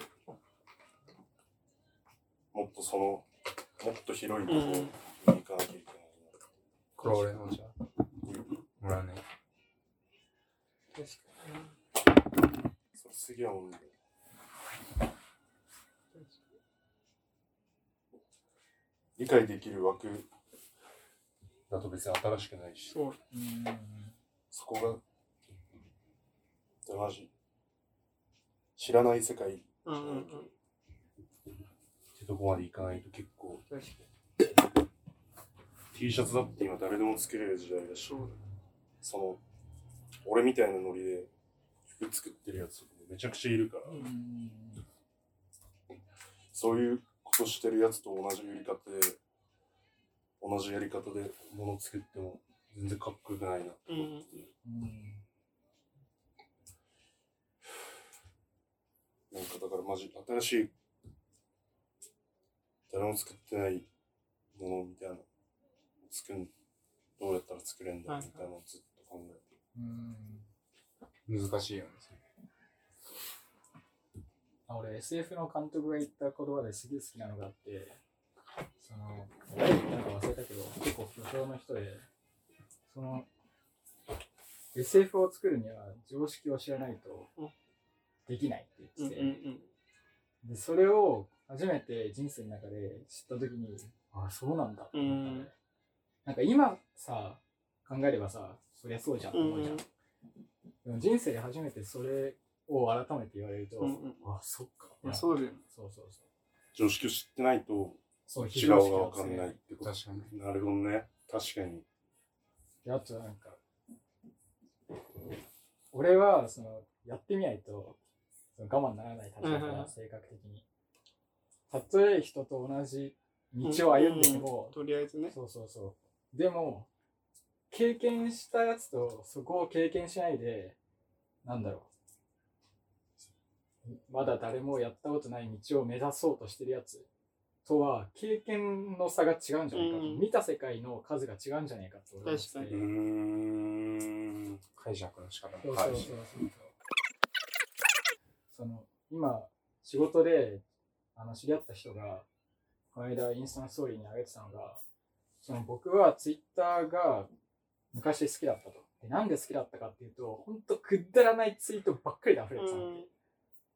もっとその、もっと広いところに行かなきゃいけないこれ俺のじゃあ、もらうね。確かな。それすげえもんだよ。理解できる枠だと別に新しくないし、そう。うん。そこが、でマジ、知らない世界うんうんうん。ってとこまでいかないと結構。T シャツだって今誰でも作れる時代だし、その、俺みたいなノリで服作ってるやつめちゃくちゃいるから、うん。そういうことしてるやつと同じやり方で、同じやり方で物作っても全然かっこよくないなって思って、うん。なんかだからマジ新しい、誰も作ってないものみたいな、作ん、どうやったら作れんだみたいなのをずっと考えてうん。難しいよね。あ俺 SF の監督が言った言葉ですげえ好きなのがあってその誰が言ったのか忘れたけど結構巨匠の人でその SF を作るには常識を知らないとできないってうん言ってて、うんうん。でそれを初めて人生の中で知った時にああそうなんだって思ったね、うん。なんか今さ考えればさそりゃそうじゃんって思うじゃん、うん。でも人生で初めてそれを改めて言われると、うんうんあそっかいやそうだよね。そうそうそう常識を知ってないとそう違うがわかんないってこと。確かに。なるほどね。確かに。であとなんか俺はそのやってみないとその我慢ならない立場から性格的にたとえ人と同じ道を歩んでても、とりあえずね。そうそうそうでも経験したやつとそこを経験しないでなんだろうまだ誰もやったことない道を目指そうとしてるやつ。とは経験の差が違うんじゃないかと、うん。見た世界の数が違うんじゃないかって確かうーん。解釈の仕方。そううそうそう。その今仕事であの知り合った人がこの間インスタのストーリーに上げてたのがその僕はツイッターが昔好きだったと。でなんで好きだったかっていうと本当くだらないツイートばっかりで溢れてたの、うん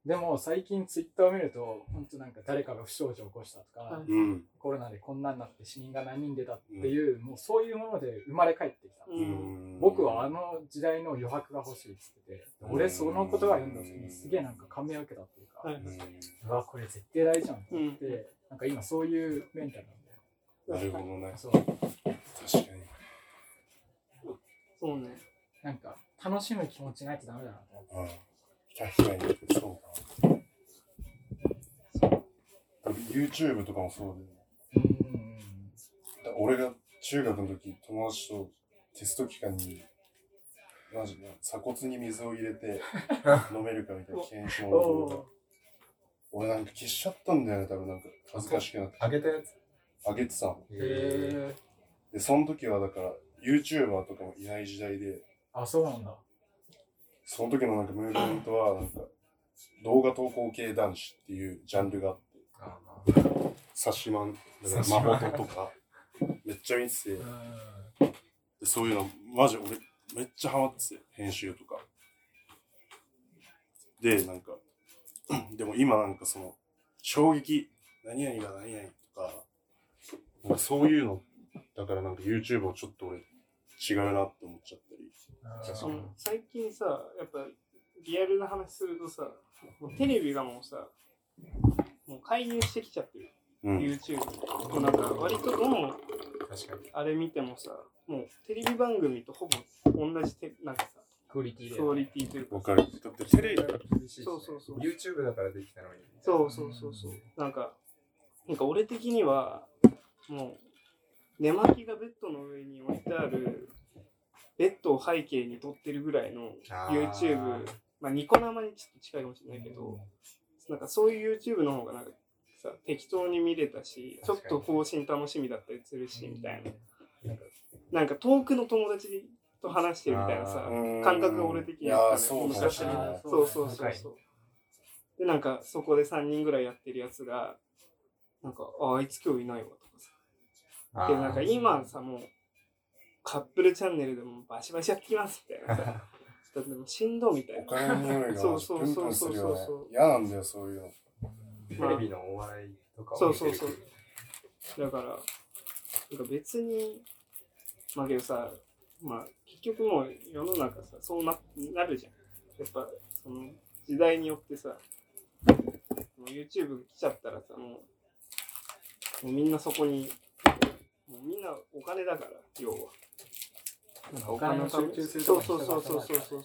でも最近ツイッターを見ると、本当なんか誰かが不祥事を起こしたとか、はいうん。コロナでこんなになって死人が何人出たっていう、もうそういうもので生まれ返ってきた。う。うんん僕はあの時代の余白が欲しいっつってて、うん俺その言葉を読んだ時にすげえなんか感銘を受けたっていうか、はい。うんうわ、これ絶対大事じゃんってう思って、なんか今そういうメンタルなんなるほどねで、。そう、確かに。そうね。なんか楽しむ気持ちないとダメだなと思って。うん。確かに。そうか。YouTube とかもそうだよね。うんだ俺が中学の時、友達とテスト期間に、マジで鎖骨に水を入れて 飲めるかみたいな検証の動画。俺なんか消しちゃったんだよね、多分なんか恥ずかしくなって。あげたやつ？あげてたの。へえ。で、その時はだから、YouTuber とかもいない時代で、あ、そうなんだ。その時のなんかムーブメントは、なんか、動画投稿系男子っていうジャンルがあって、あサシマン、だからマホトとか、めっちゃ見てて、そういうの、マジ俺、めっちゃハマってて、編集とか。で、なんか、でも今なんかその、衝撃、何々が何々とか、なんかそういうの、だからなんか YouTube をちょっと俺、違うなって思っちゃったり。その最近さ、やっぱリアルな話するとさ、もうテレビがもうさ、もう介入してきちゃってる。うん。YouTube に。もうなんか割とどの確かに。あれ見てもさ、もうテレビ番組とほぼ同じて、なんかさ、クオリティで。クオリティというか。わかる。だってテレビ、厳しいしねそうそうそう YouTube だからできたのに。そうそうそうそう。なんか、なんか俺的には、もう、寝巻きがベッドの上に置いてある、ベッドを背景に撮ってるぐらいの YouTube、まあニコ生にちょっと近いかもしれないけど、なんかそういう YouTube の方がなんかさ、適当に見れたし、ちょっと更新楽しみだったりするし、みたいな。なんかなんか遠くの友達と話してるみたいなさ感覚が俺的にあったそうね。かもしれない。そうそうそうそう。で、なんかそこで3人ぐらいやってるやつが、なんか、あ、あいつ今日いないわとかさ。で、なんか今さ、もう、カップルチャンネルでもバシバシやってきますみたいなさ。だってもうしんどみたいな。お金の匂いがそうそうそうそうそう。嫌なんだよ、そういうの。テレビのお笑いとかをそう見てるそうそう。だから、なんか別に、まあけどさ、まあ結局もう世の中さ、そうななるじゃん。やっぱその時代によってさ、もう YouTube 来ちゃったらさ、もう、もうみんなそこに、もうみんなお金だから、要は。なんかお金を集中するそうそうそうそうそうそう。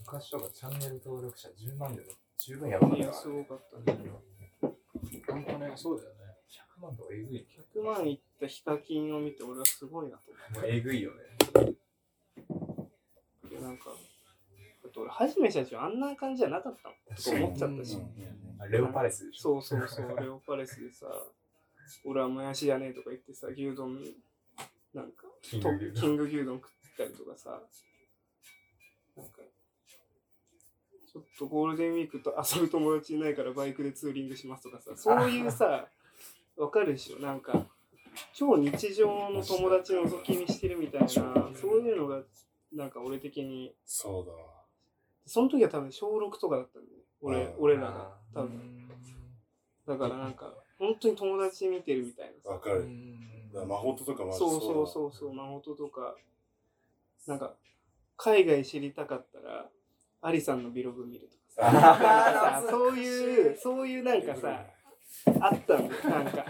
昔とかチャンネル登録者10万でも十分やばかっいや、たすごかったね。本当ね、そうだよね。100万とかえぐい。100万いったヒカキンを見て俺はすごいなと思もうえぐいよね。って。なんか、俺、はじめ社長あんな感じじゃなかったのとか思っちゃったし。あレオパレスでしょ。そうそうそう、レオパレスでさ、俺はもやしじゃねえとか言ってさ、牛丼、なんか、とキング牛丼キング牛丼食ったりとかさ、なんか、ちょっとゴールデンウィークと遊ぶ友達いないからバイクでツーリングしますとかさ、そういうさ、わかるでしょなんか、超日常の友達の覗き見してるみたいな、そういうのが、なんか俺的に、そうだわ。その時は多分小6とかだったんだよ。俺うん、俺らが。多分。だからなんか、本当に友達見てるみたいなさ。わかる。マホトとかマジそうそうそうそう、マホトとか、なんか、海外知りたかったら、アリさんのビログ見るとかさ、そういう、そういうなんかさ、あったんだよ、なんか。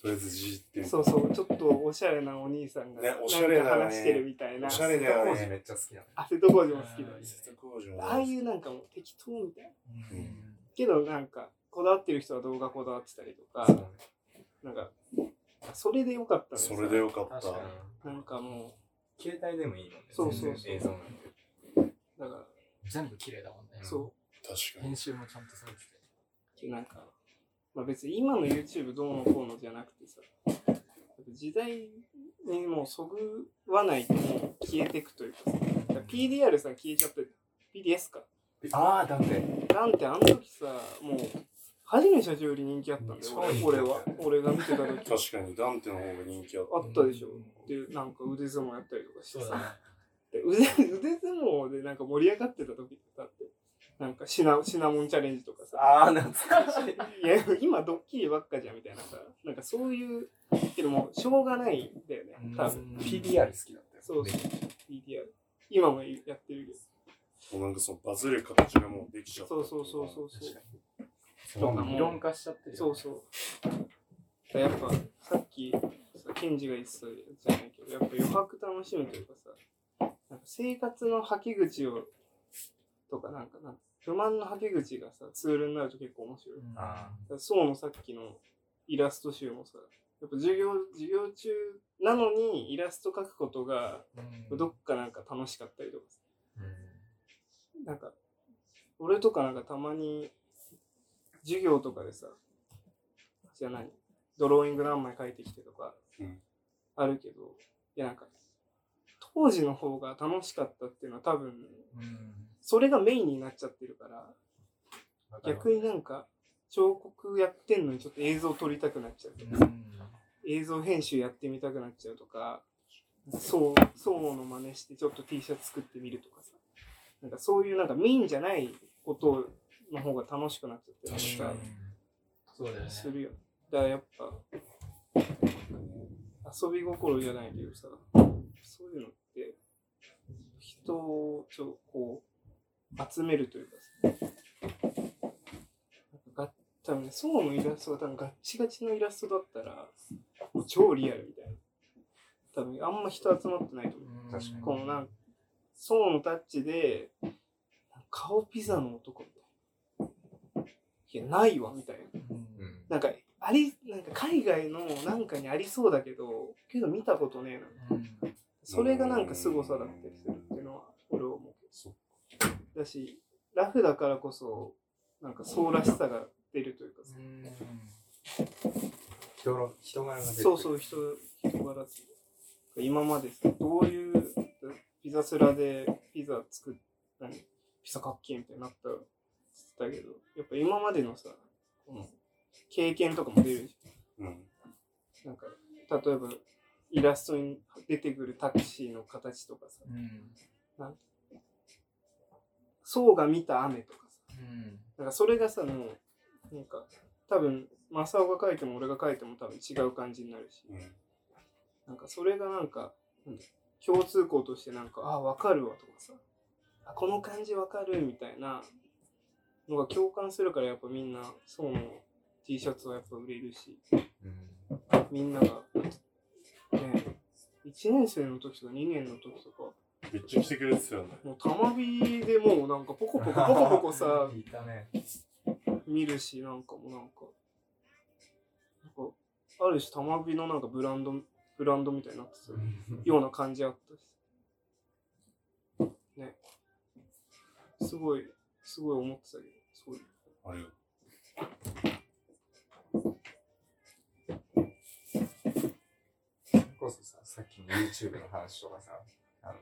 とりあえずじってそうそう、ちょっとおしゃれなお兄さんが、ねなんおしゃれだね。か話してるみたいな。おしゃれだよね。めっちゃ好きなの。あ、瀬戸康史も好きだ。瀬戸工場ああいうなんかもう適当みたいな。うん。けどなんか、こだわってる人は動画こだわってたりとか、なんか、それでよかったそれでよかったなんかも携帯でもいいもんね。そうそうそう映像なんて。う、だから、全部綺麗だもんね。そ確かに。編集もちゃんとされてて。う、なんか、まあ別に今の YouTube どうのこうのじゃなくてさ、時代にもうそぐわないともう消えていくというかさ、PDR さ消えちゃって、PDS か。ああ、だって。なんてあの時さ、もう、はじめ社長より人気あったんだよ、俺は。俺が見てた時。確かに、ダンテの方が人気あっあったでしょ。で、なんか腕相撲やったりとかしてさ。。で腕 腕相撲でなんか盛り上がってた時だって。なんかシナシナモンチャレンジとかさああ、懐かしい。いや今ドッキリばっかじゃんみたいなさなんかそういうけどもしょうがないんだよね多分 PDR 好きだったよ。そうそう PDR 今もやってるけもうなんかそのバズる形がもうできちゃった。どそうそうそうそうそうその理論化しちゃってるよ。そうそう。やっぱさっきさケンジが言ってたじゃないけどやっぱ余白楽しむというかさなんか生活の吐き口をとかなんかな不満の吐き口がさツールになると結構面白い。あだからそうのさっきのイラスト集もさやっぱ授業授業中なのにイラスト描くことがーどっかなんか楽しかったりとかさ。うん。なんか俺とかなんかたまに授業とかでさじゃあ何ドローイング何枚描いてきてとかうん。あるけど、いやなんか当時の方が楽しかったっていうのは多分うん。それがメインになっちゃってるから逆になんか彫刻やってんのにちょっと映像撮りたくなっちゃうとかうん。映像編集やってみたくなっちゃうとかそうそうの真似してちょっと T シャツ作ってみるとかさなんかそういうなんかメインじゃないことの方が楽しくなっちゃってる確かに。そうだよね。するよ。だからやっぱ遊び心じゃないけどさそういうのって人をちょこう集めるというかさが多分ね層のイラストが多分ガッチガチのイラストだったらもう超リアルみたいな。多分あんま人集まってないと思う。確かに。このなんか層のタッチで顔ピザの男みたいないやないわみたいな。うん。なんか、あり、なんか海外のなんかにありそうだけど、けど見たことねえな。うん。それがなんか凄さだったりするっていうのは、俺は思う。だし、ラフだからこそ、なんかそうらしさが出るというかさ、人の人柄が出てそうそう、人、人柄今までさ、どういうピザスラでピザ作っ何ピザかっけえみたいになったたけど、やっぱ今までのさ、経験とかも出るじゃん。うん。なんか、例えば、イラストに出てくるタクシーの形とかさ、うん層が見た雨とかさ、うんなんかそれがさ、もう、なんか、多分、マサオが描いても俺が描いても多分違う感じになるし、うん。なんかそれがなんか、共通項としてなんか、あ、わかるわとかさ、あ、この感じわかるみたいなのが共感するからやっぱみんな、層の T シャツはやっぱ売れるし、みんなが、ね、1年生の時とか2年の時とか、めっちゃ来てくれてたよね。もう玉火でもうなんかポコポコポコポコさいたね。見るしなんかもうなんか。なんかある種玉火のなんかブランドブランドみたいになってたような感じあったし。ね。すごいすごい思ってたけどあれ。よ。それこそさ、さっきの YouTube の話とかさ、あの、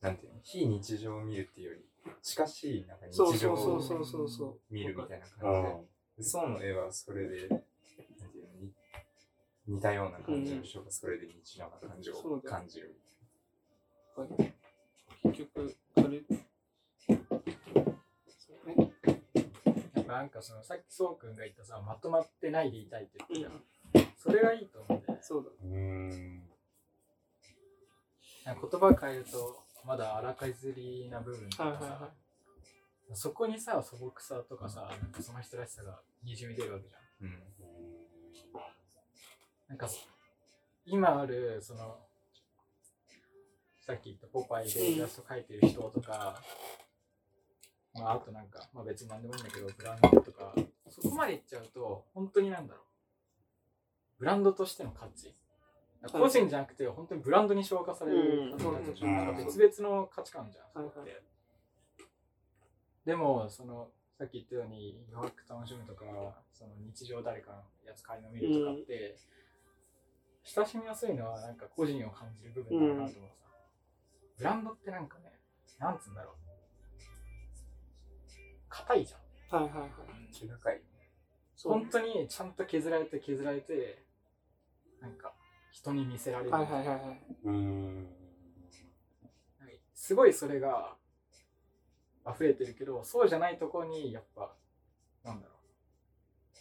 なんていうの、非日常を見るっていうより、近しいなんかそう日常をそうそうそうそうそう見るみたいなう感じで。宋の絵はそれで、なんていうの、に似たような感じの人がそれで日常な感じをそうだよ感じる。結局それそうねなんかそのさっきそうくんが言ったさまとまってないでいたいって言ってうん。たじゃん。それがいいと思うんだよね。そうだうーん。言葉変えるとまだ荒削りな部分とかさ、はいはいはそこにさ素朴さとかさなんかその人らしさがにじみ出るわけじゃん。うん。なんか今あるそのさっき言ったポパイでイラスト描いてる人とか、まあ、あとなんか、まあ、別に何でもいいんだけどブランドとかそこまでいっちゃうと本当になんだろう。ブランドとしての価値。個人じゃなくて本当にブランドに消化されるか別々の価値観じゃん、でもそのさっき言ったように余白楽しむとかその日常誰かのやつ買いの見るとかって、親しみやすいのはなんか個人を感じる部分だなと思うさ、ブランドってなんかねなんつうんだろう硬いじゃんはいはいはい気がかい。本当にちゃんと削られて削られてなんか人に見せられる、はいはいはいはいうーん。すごいそれが溢れてるけどそうじゃないところにやっぱなんだろう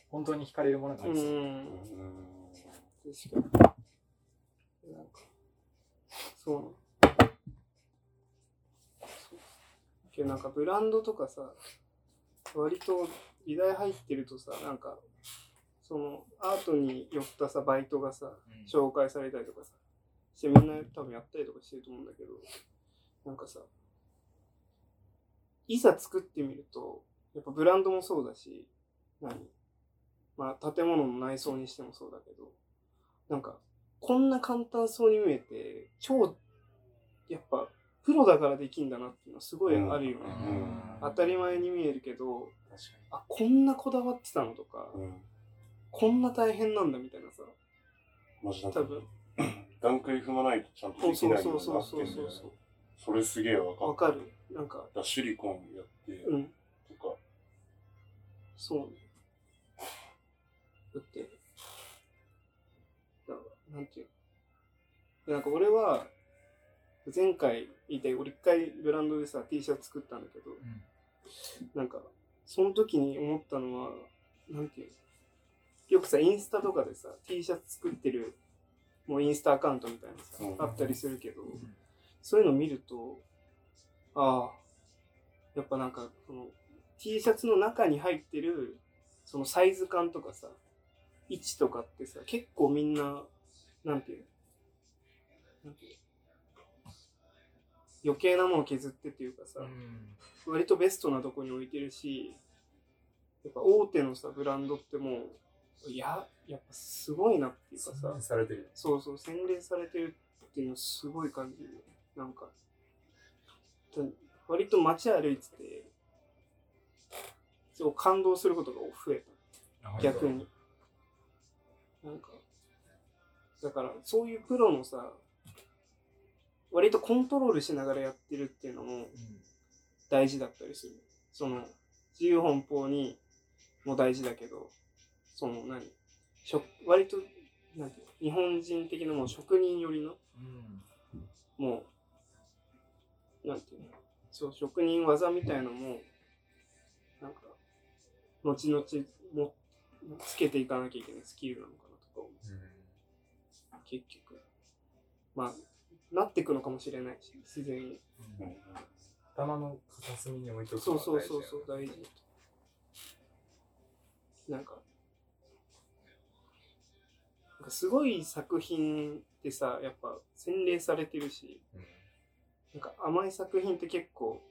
本当に惹かれるものがあうりそう、ん。う確かに。なんか。そうけどなんかブランドとかさ、割と議題入ってるとさ、なんか、そのアートに寄ったさ、バイトがさ、紹介されたりとかさ、してみんな多分やったりとかしてると思うんだけど、なんかさ、いざ作ってみると、やっぱブランドもそうだし、何？まあ建物の内装にしてもそうだけど、なんか、こんな簡単そうに見えて、超、やっぱ、プロだからできんだなっていうのはすごいあるよね。ん。当たり前に見えるけど、あ、こんなこだわってたのとか。こんな大変なんだみたいなさ、マジ多分、段階踏まないとちゃんとそうそうできないよそうなってんだよね。そうそう。それすげえわかる。わかる。なんか、だシリコンやってうん、とか、そうね。だって、だなんていうの。でなんか俺は、前回言いたい、俺一回ブランドでさ、T シャツ作ったんだけど、なんか、その時に思ったのは、なんていうの？よくさ、インスタとかでさ、T シャツ作ってる、もうインスタアカウントみたいなさ、うん。あったりするけど、そういうの見ると、ああ、やっぱなんか、その、T シャツの中に入ってる、そのサイズ感とかさ、位置とかってさ、結構みんな、なんていうの？なんていうの？余計なもの削ってっていうかさ、割とベストなとこに置いてるし、やっぱ大手のさ、ブランドってもう、いや、やっぱすごいなっていうかさに。、されてる。そうそう、洗練されてるっていうのすごい感じる。なんか、だ割と街歩いてて、そう感動することが増えた。逆に。なんか、だからそういうプロのさ、割とコントロールしながらやってるっていうのも大事だったりする。その、自由奔放にも大事だけど、その何？職割と、なんて日本人的なもう職人寄りの、もう、なんていうの？そう、職人技みたいなのも、なんか、後々もつけていかなきゃいけないスキルなのかなとか思う。結局。まあ、なっていくのかもしれないし、自然に。うん。頭の片隅に置いとくそうそうそうそう、大事。なんか、なんかすごい作品ってさ、やっぱ洗練されてるし、うんなんか甘い作品って結構、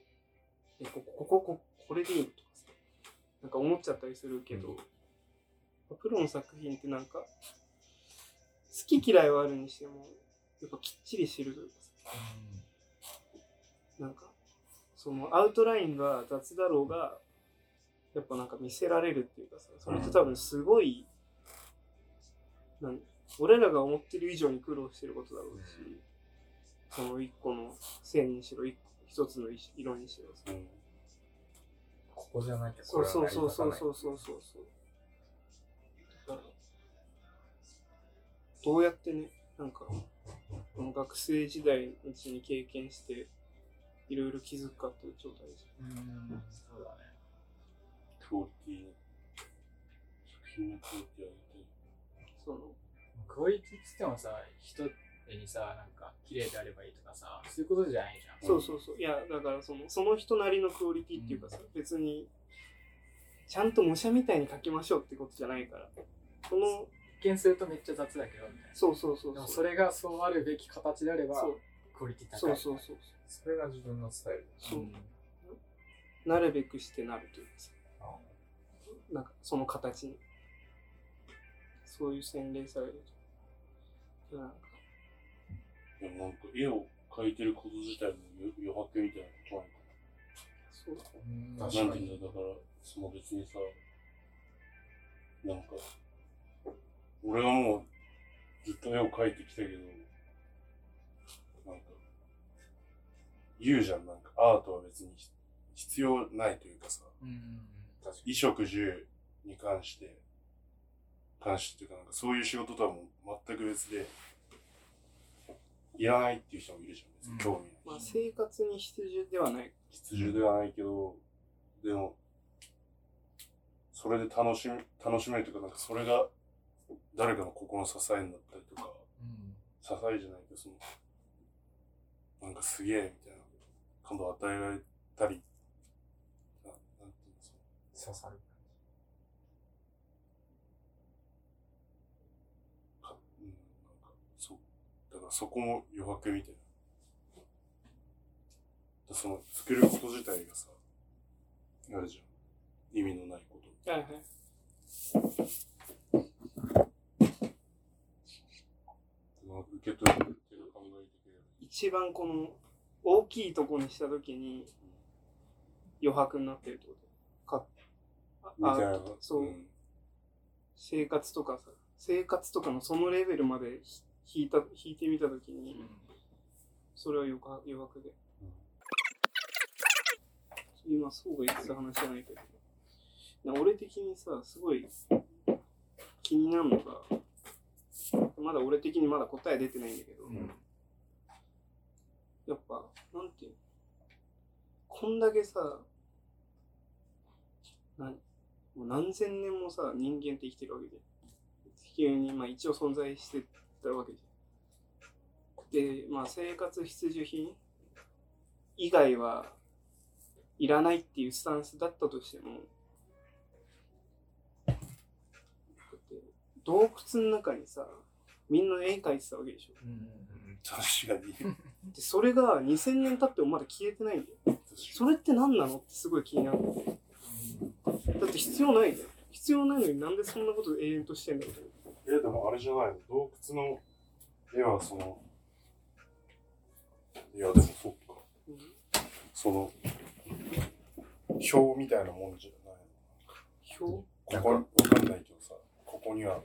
え、ここ、ここ、ここれでいいのとかさ、なんか思っちゃったりするけど、プロの作品ってなんか、好き嫌いはあるにしても、やっぱきっちりしてるというかさ、なんか、そのアウトラインが雑だろうが、やっぱなんか見せられるっていうかさ、それって多分すごい、なん俺らが思ってる以上に苦労してることだろうし、その一個の線にしろ、一一つの色にしろさ。うんここじゃなきゃそうそうこれは成りそうそうそうそうそうそう。どうやってね、なんか、学生時代のうちに経験して、いろいろ気づくかっていう超大事。そうだね。クオリティ、作品のクオリティ上げて、その、クオリティっつってもさ人にさなんか綺麗であればいいとかさそういうことじゃないじゃんそうそうそう。いや、だからその、その人なりのクオリティっていうかさ、別に、ちゃんと模写みたいに描きましょうってことじゃないから。この、一見するとめっちゃ雑だけどみたいなそうそうそうでもそ。そうれがそうあるべき形であればそうクオリティ高いそうそうそうそれが自分のスタイル。そう。なるべくしてなるというかさ。なんか、その形に。そういう洗練されると。なんか、でもなんか絵を描いてること自体も余余白みたいなことなのかそう。な。確かに。なんていうんだ、だから、その別にさ、なんか、俺はもうずっと絵を描いてきたけど、なんか、言うじゃん、なんかアートは別にひ必要ないというかさ、衣食住に関して、関してっていうか、なんかそういう仕事とはもう全く別で、いらないっていう人もいるじゃん。別に興味ない。まあ生活に必需ではない。必需ではないけど、でも、それで楽しみ、楽しめるというか、なんかそれが誰かの心の支えになったりとか、支えじゃないけど、その、なんかすげえみたいな感動を与えられたり、ななんていうんですか、刺さるかうん、なんか、そう、だからそこも余白みたいな。だその、作ること自体がさ、あれじゃん。意味のないこと。はいはい。まあ受け取るっていうか考えてくれる。一番この大きいとこにしたときに余白になってるってことか。あ。そう、ん生活とかさ生活とかのそのレベルまでひ引いた引いてみたときにそれは余白余白で、今そうが言ってた話じゃないけど。な俺的にさすごい気になるのがまだ俺的にまだ答え出てないんだけど、やっぱ、なんていうの？こんだけさ、なもう何千年もさ、人間って生きてるわけで。地球に、まあ一応存在してたわけじゃん。で、まあ生活必需品以外はいらないっていうスタンスだったとしても、だって洞窟の中にさ、みんな絵描いてたわけでしょ。確かに。で、それが2000年経ってもまだ消えてないんだよ。それって何なのってすごい気になってて。だって必要ないじゃん。必要ないのになんでそんなこと永遠としてんだろうえ、でもあれじゃないの？洞窟の絵はその、いやでもそっか。その、表みたいなもんじゃない表？わかんないけどさ、ここには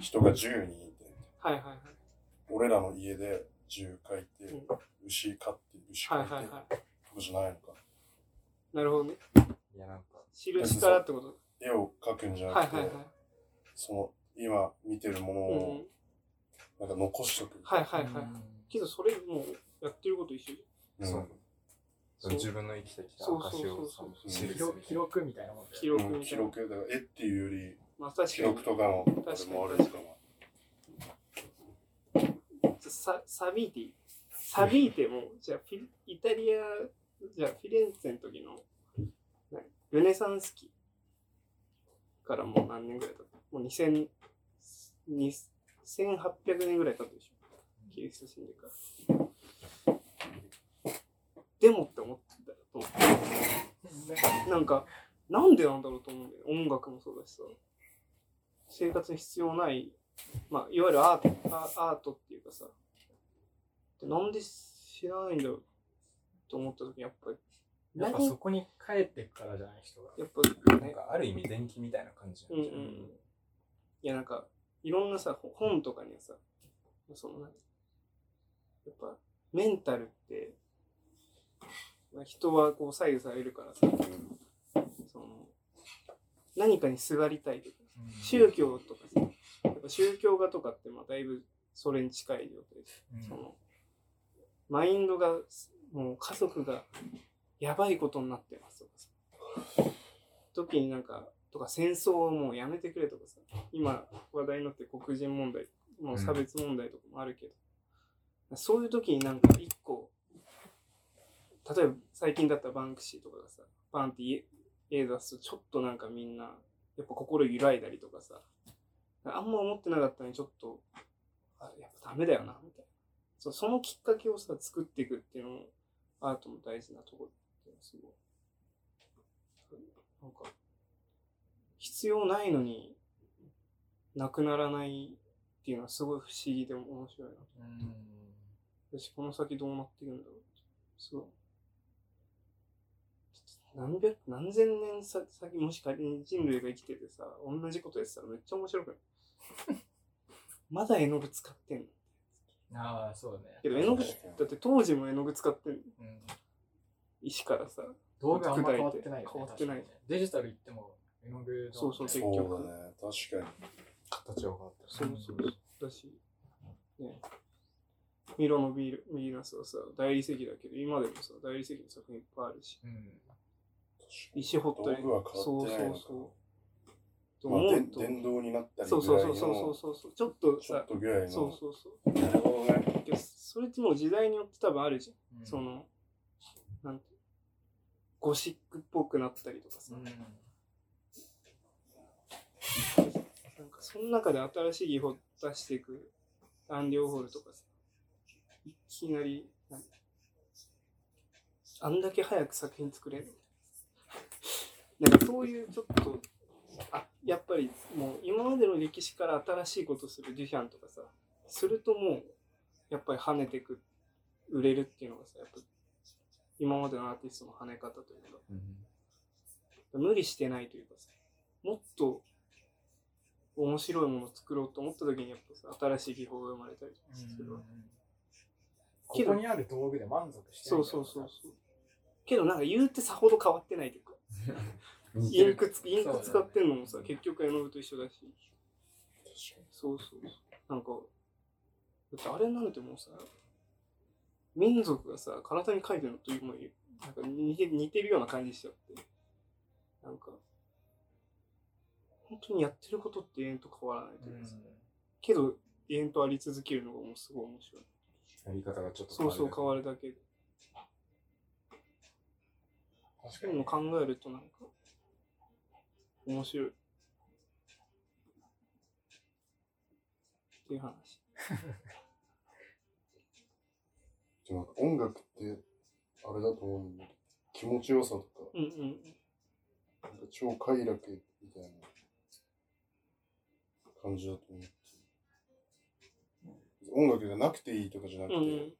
人が10人いて、はいはいはい。俺らの家で10書いて、うん牛飼って、牛飼はいいて、はいはい。とかじゃないのか。なるほどね。いや、なんか、印からってこと？絵を描くんじゃなくて、はいはいはい。その、今見てるものうんを、なんか残しとく。はいはいはい。けどそれもうやってること一緒じうんそうそう自分の生きてきたそうそう証をそうそう記記録記録みたいなもんだよ記録みたいな。録だから絵っていうよりまあ確記かに。録とかの確かにあれもあるかも。さサビーティ。サビーテもじゃあフィイタリアじゃあフィレンツェの時の何ルネサンス期からもう何年ぐらい経った。もう2000 2800年ぐらい経ったでしょ。キリスト死んでから。でもって思ってたと思って。なんかなんでなんだろうと思うんだよ。音楽もそうだしさ生活に必要ないまあ、いわゆるアートアアートっていうかさ。でなんで知らないんだろうと思った時にやっぱりやっぱそこに帰ってくからじゃない人がやっぱねなんかある意味電気みたいな感じう。んうんうん。いやなんかいろんなさほ本とかにはさその何？やっぱメンタルってまあ人はこう左右されるからさ。その何かにすがりたいとか宗教とかさやっぱ宗教画とかってまあだいぶそれに近い状態で、そのマインドがもう家族がやばいことになってますとかさ。時になんかとか戦争をもうやめてくれとかさ。今話題になってる黒人問題もう差別問題とかもあるけど、そういう時になんか一個例えば最近だったらバンクシーとかがさバンって絵絵出すとちょっとなんかみんなやっぱ心揺らいだりとかさあんま思ってなかったのにちょっとあやっぱダメだよなみたいな。そうそのきっかけをさ作っていくっていうのもアートも大事なところってすごい。なんか必要ないのになくならないっていうのはすごい不思議で面白いな私この先どうなっていくんだろうって。すごい何百何千年さ先もし仮に人類が生きててさ同じことやってたらめっちゃ面白くない？まだ絵の具使ってんの？ああそうだね。けど絵の具だって当時も絵の具使ってんの。うん。石からさ道具あんま変わってないよね変わってない。ね。デジタル言っても絵の具ねそうそう結そう局だね確かに。形が変わってる。そうそうそう。だしね。ミロのビールヴィーナスはさ、大理石だけど、今でもさ、大理石の作品いっぱいあるし、うん。石掘ったり、道具は変わってないのか。そうそうそう。とまあ、電動になったりそうぐらいのそうそうそうそうそう、ちょっとさちょっ、とぐらいの。そうそうそう。なるほどね。それってもう時代によって多分あるじゃん。うん。その、なんて、ゴシックっぽくなったりとかさ。なんかその中で新しい技法出していく弾量ホールとかさ、いきなり、なんあんだけ早く作品作れるのなんかそういうちょっと、あ、やっぱりもう今までの歴史から新しいことするデュシャンとかさ、するともう、やっぱり跳ねてく、売れるっていうのがさ、やっぱ今までのアーティストの跳ね方というか、無理してないというかさ、もっと面白いものを作ろうと思った時にやっぱさ、新しい技法が生まれたりするわけ。ここにある道具で満足してそうそうそうそう。けどなんか言うてさほど変わってないというか、インクつインク使ってんのもさ、結局絵の具と一緒だし。そうそう。なんか、だってあれなんてもうさ、民族がさ、体に描いてるのと今なんか似て似てるような感じしちゃって。なんか、本当にやってることって永遠と変わらないというかさ、けど永遠とあり続けるのがもうすごい面白い。やり方がちょっとそうそう変わる。るだけで。そういうの考えるとなんか、面白い。っていう話。でもなんか音楽って、あれだと思うんだけど気持ちよさとか、うんうん。なんか超快楽みたいな感じだと思って。音楽がなくていいとかじゃなくて、うんうん。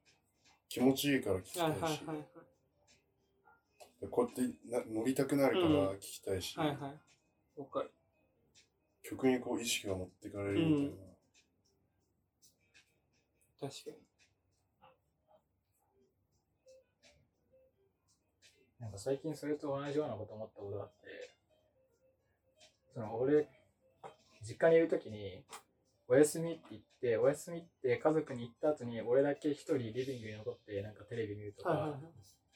気持ちいいから聴きたはいいはいし、はいでこうやってな乗りたくなるから聴きたいし、はい。はいはい。わかる。曲にこう意識が持ってかれるみたいな。確かに。なんか最近それと同じようなこと思ったことがあって、その俺、実家にいるときに、お休みって言って、お休みって家族に行った後に俺だけ一人リビングに残ってなんかテレビ見るとか。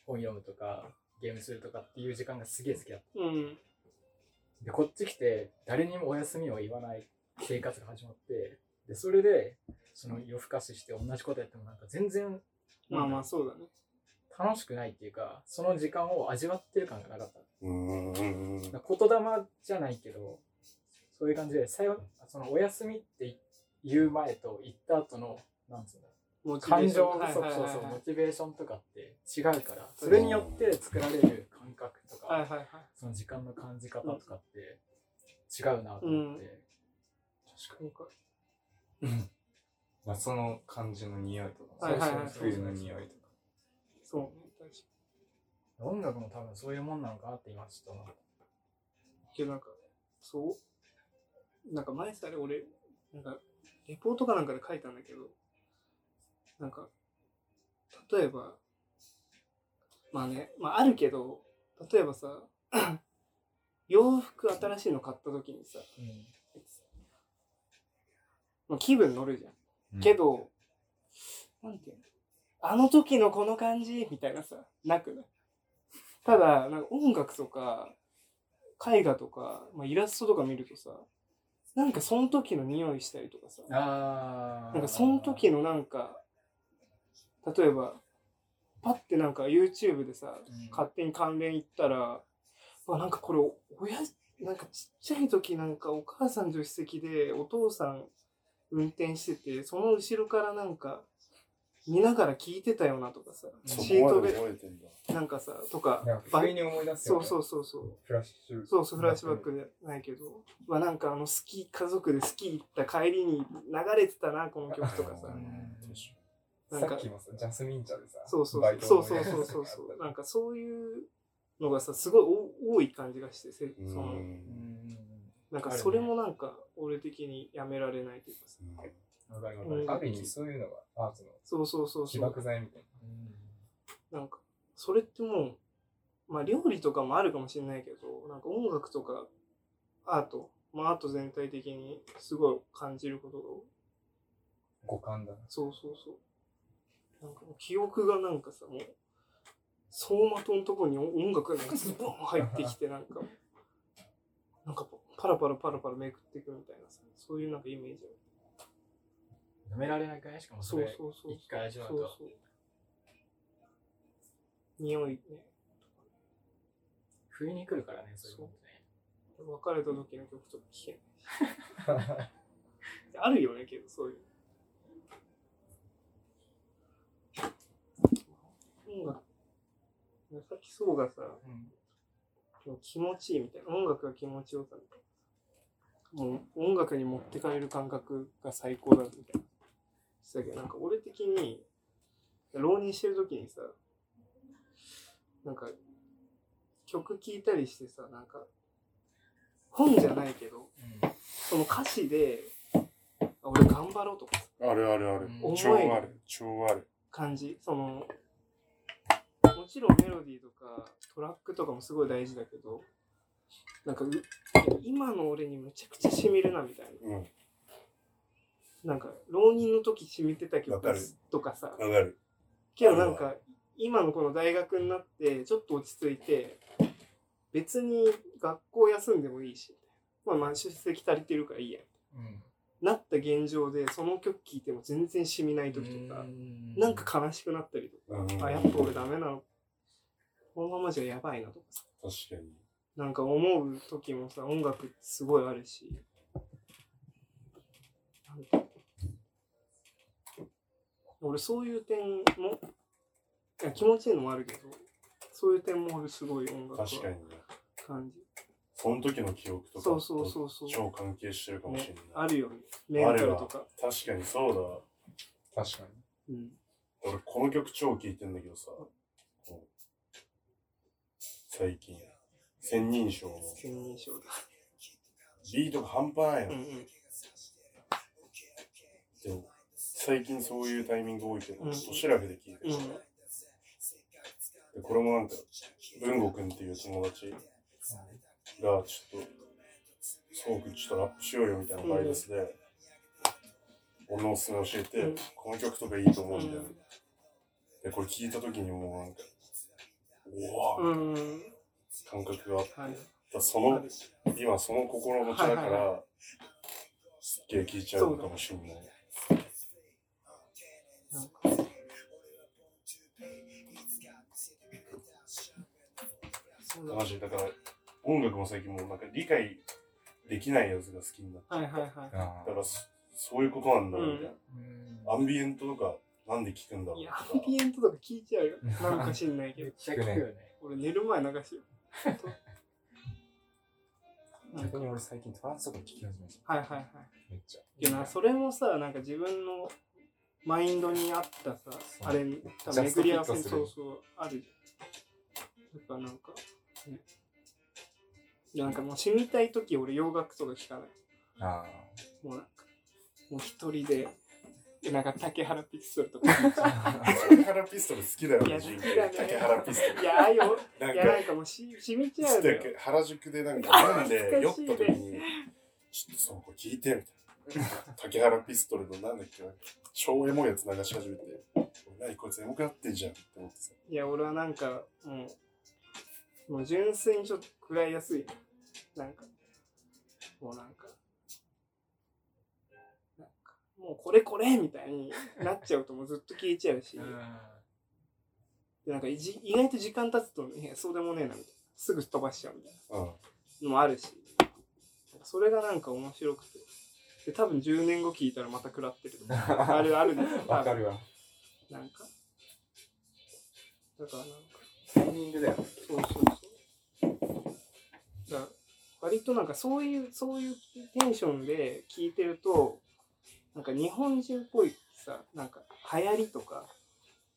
本読むとか、ゲームするとかっていう時間がすげえ好きだった。うん。で、こっち来て誰にもお休みを言わない生活が始まって、で、それで、その夜更かしして同じことやってもなんか全然、まあまあそうだね。楽しくないっていうか、その時間を味わってる感がなかった。うん言霊じゃないけど、そういう感じで、さよそのお休みって言う前と言った後の、なんつうんだ感情、はいそうそうそう、はいはいはいモチベーションとかって違うから、それによって作られる感覚とか、はいはいはい。その時間の感じ方とかって違うなと思って、確かにか。まあその感じの匂いとか、はいはいはい冬の匂いとか。そうね。確か音楽も多分そういうもんなのかなって今ちょっと思どなんか、そう。なんか前さ、あれ俺、なんか、レポートかなんかで書いたんだけど、なんか、例えば、まあね、まああるけど、例えばさ、洋服新しいの買った時にさ、まあ、気分乗るじゃん。けど、なんていうの？あの時のこの感じ？みたいなさ、なくない？ただ、なんか音楽とか、絵画とか、まあ、イラストとか見るとさ、なんかその時の匂いしたりとかさ、あなんかその時のなんか、例えば、パッてなんか YouTube でさ、勝手に関連行ったら、あなんかこれ、親、なんかちっちゃい時なんかお母さん助手席でお父さん運転してて、その後ろからなんか見ながら聞いてたよなとかさ、そシートベこまで覚えてんだ。なんかさ、とかに思い出すよ、ね。そうそうそうそう。フラッシュ。そうそう、フラッシュバックじゃないけど、まあなんかあのスキー、家族でスキー行った帰りに流れてたな、この曲とかさ。なんかさっきもさ、ジャスミン茶でさ、そうそうバイトそうそうそうそうそう。なんかそういうのがさ、すごいお多い感じがして、その、んなんかそれもなんか俺的にやめられないというかさ。わかるある意味そういうのがアートのそうそうそう起そう。爆剤みたいなんか、それってもう、まあ料理とかもあるかもしれないけど、なんか音楽とかアート、まあアート全体的にすごい感じることが多い。な五感だな。そうそうそう。なんかもう記憶がなんかさ、もう、走馬灯のとこに音楽がなんかズボン入ってきて、なんか、なんかパラパラパラパラめくっていくみたいなさ、そういうなんかイメージ。やめられないかいしかもそそうれそうそう。一回味わうとそうそう。匂いね。不意に来るからねそういうのってね別れた時の曲とか聴けない。あるよね、けど、そういう。音楽。さっきそうがさ、気持ちいいみたいな。音楽が気持ちよさみたいな。もう音楽に持ってかれる感覚が最高だみたいな。だけど、なんか俺的に、浪人してる時にさ、なんか、曲聴いたりしてさ、なんか、本じゃないけど、その歌詞で、あ俺頑張ろうとかさあるあるあるうん。超ある。超ある。感じ。その、もちろんメロディーとかトラックとかもすごい大事だけど、なんかう、今の俺にむちゃくちゃ染みるなみたいな。うん。なんか、浪人の時染みてた曲とかさ、わかる。けどなんか、今のこの大学になって、ちょっと落ち着いて、別に学校休んでもいいし、まあまあ出席足りてるからいいや。うんなった現状で、その曲聴いても全然染みない時とか、なんか悲しくなったりとか、うんあ、やっぱ俺ダメなの。このままじゃやばいなとかさ、確かに。なんか思う時もさ、音楽ってすごいあるし、なんか俺そういう点も、いや気持ちいいのもあるけど、そういう点も俺すごい音楽は確かにね。感じ。その時の記憶とかそうそうそうそう。超関係してるかもしれねない。あるよね。メンタルとか。確かにそうだわ。確かに。うん。俺この曲超聴いてんだけどさ、最近、千人称の千人称だ。ビートが半端ないの。うんうん。でも最近そういうタイミング多いけど、うん年らけで聴いてる、うん。でこれもなんか、文吾くんっていう友達が、ちょっと、そうくんちょっとラップしようよみたいなバイブスで、俺のおすすめ教えて、うんこの曲とかいいと思うみたいな。うんで、これ聞いた時にもうなんか、おお、うん。感覚があって、はい。だその、今その心持ちだから、はいはいすっげえ聴いちゃうのかもしれない。マジだから、音楽も最近もうなんか理解できないやつが好きになって、はいはいはい。あだからそそういうことなんだみたいな。うんアンビエントとかなんで聞くんだろういや、アンビエントとか聞いちゃうよ。なんか知んないけど。めっちゃ聞くよね俺寝る前流しよ。あ。逆に俺最近トランスとか聞き始めた。はいはいはい。めっちゃ。いやな、それもさ、なんか自分のマインドに合ったさ、うあれ、多分巡り合わせにそうそう、あるじゃん。だからなんか、ね。いや、なんかもう死にたいとき俺洋楽とか聞かない。あもうなんか、もう一人で、でなんか竹原ピストルとか。竹原ピストル好きだよいやね、人好きだね竹原ピストル。いや、ああいや、なんか、かもうし染みちゃうのよ。て原宿でなんか飲んで酔った時に、ちょっとその子聞いてみたいな。竹原ピストルのなんだっけ、超エモいやつ流し始めて、何こいつエモくなってんじゃんって思ってさ。いや、俺はなんか、もう、もう純粋にちょっと食らいやすい。なんか、もうなんか、もうこれこれみたいになっちゃうともうずっと消えちゃうし、でなんかいじ意外と時間経つと、いや、そうでもねえなみたいな。すぐ飛ばしちゃうみたいうん。なのもあるし、それがなんか面白くて。で、多分10年後聞いたらまた食らってるとか。あるあるで。あ。わかるわ。なんか。だからなんか。タイミングだよ。そうそうそう。だ割となんかそういう、そういうテンションで聞いてると、なんか日本人っぽいさ、なんか流行りとか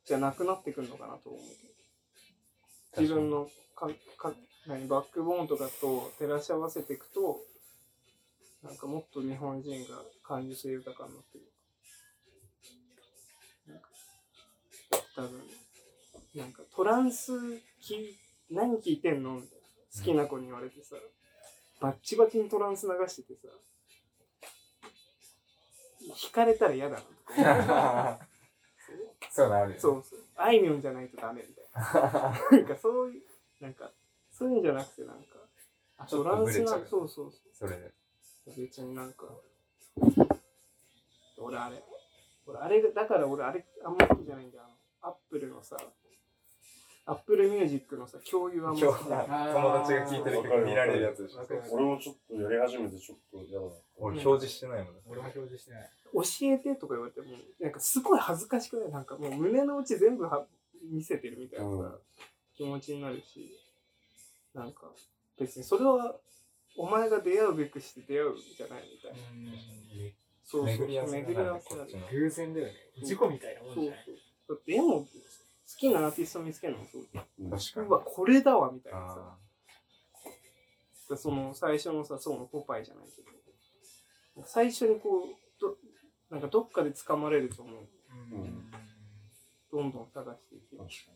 じゃなくなってくるのかなと思うけど。自分のかか何バックボーンとかと照らし合わせていくと、なんかもっと日本人が感受性豊かになってる。なんか多分、なんかトランスき何聞いてんのみたいな好きな子に言われてさ、バッチバチにトランス流しててさ、惹かれたら嫌だな そうなるよね。そうそう。あいみょんじゃないとダメみたいな。なんかそういう、なんか、そういうんじゃなくてなんか、トランスな、とブレちゃう。そうそうそれで。別になんか、俺あれ、俺あれが、だから俺あれあんま好きじゃないんだよ。アップルのさ、アップルミュージックのさ、共有あんま今日好きじゃない。友達が聞いてる曲見られるやつでしょ。俺もちょっとやり始めてちょっとやだな。俺表示してないもん。俺も表示してない。教えてとか言われても、なんかすごい恥ずかしくない？なんかもう胸の内全部は見せてるみたいなさ、うん気持ちになるし、なんか別にそれはお前が出会うべくして出会うんじゃないみたいな。そうそう。巡り合わせ。偶然だよね。事故みたいなもんそうじゃない。そう。だって絵も好きなアーティスト見つけるの？もそう。確かにう。わ、これだわみたいなさ。その最初のさ、そうのポパイじゃないけど、最初にこう、どなんかどっかで掴まれると思う。うんどんどん探していける。確か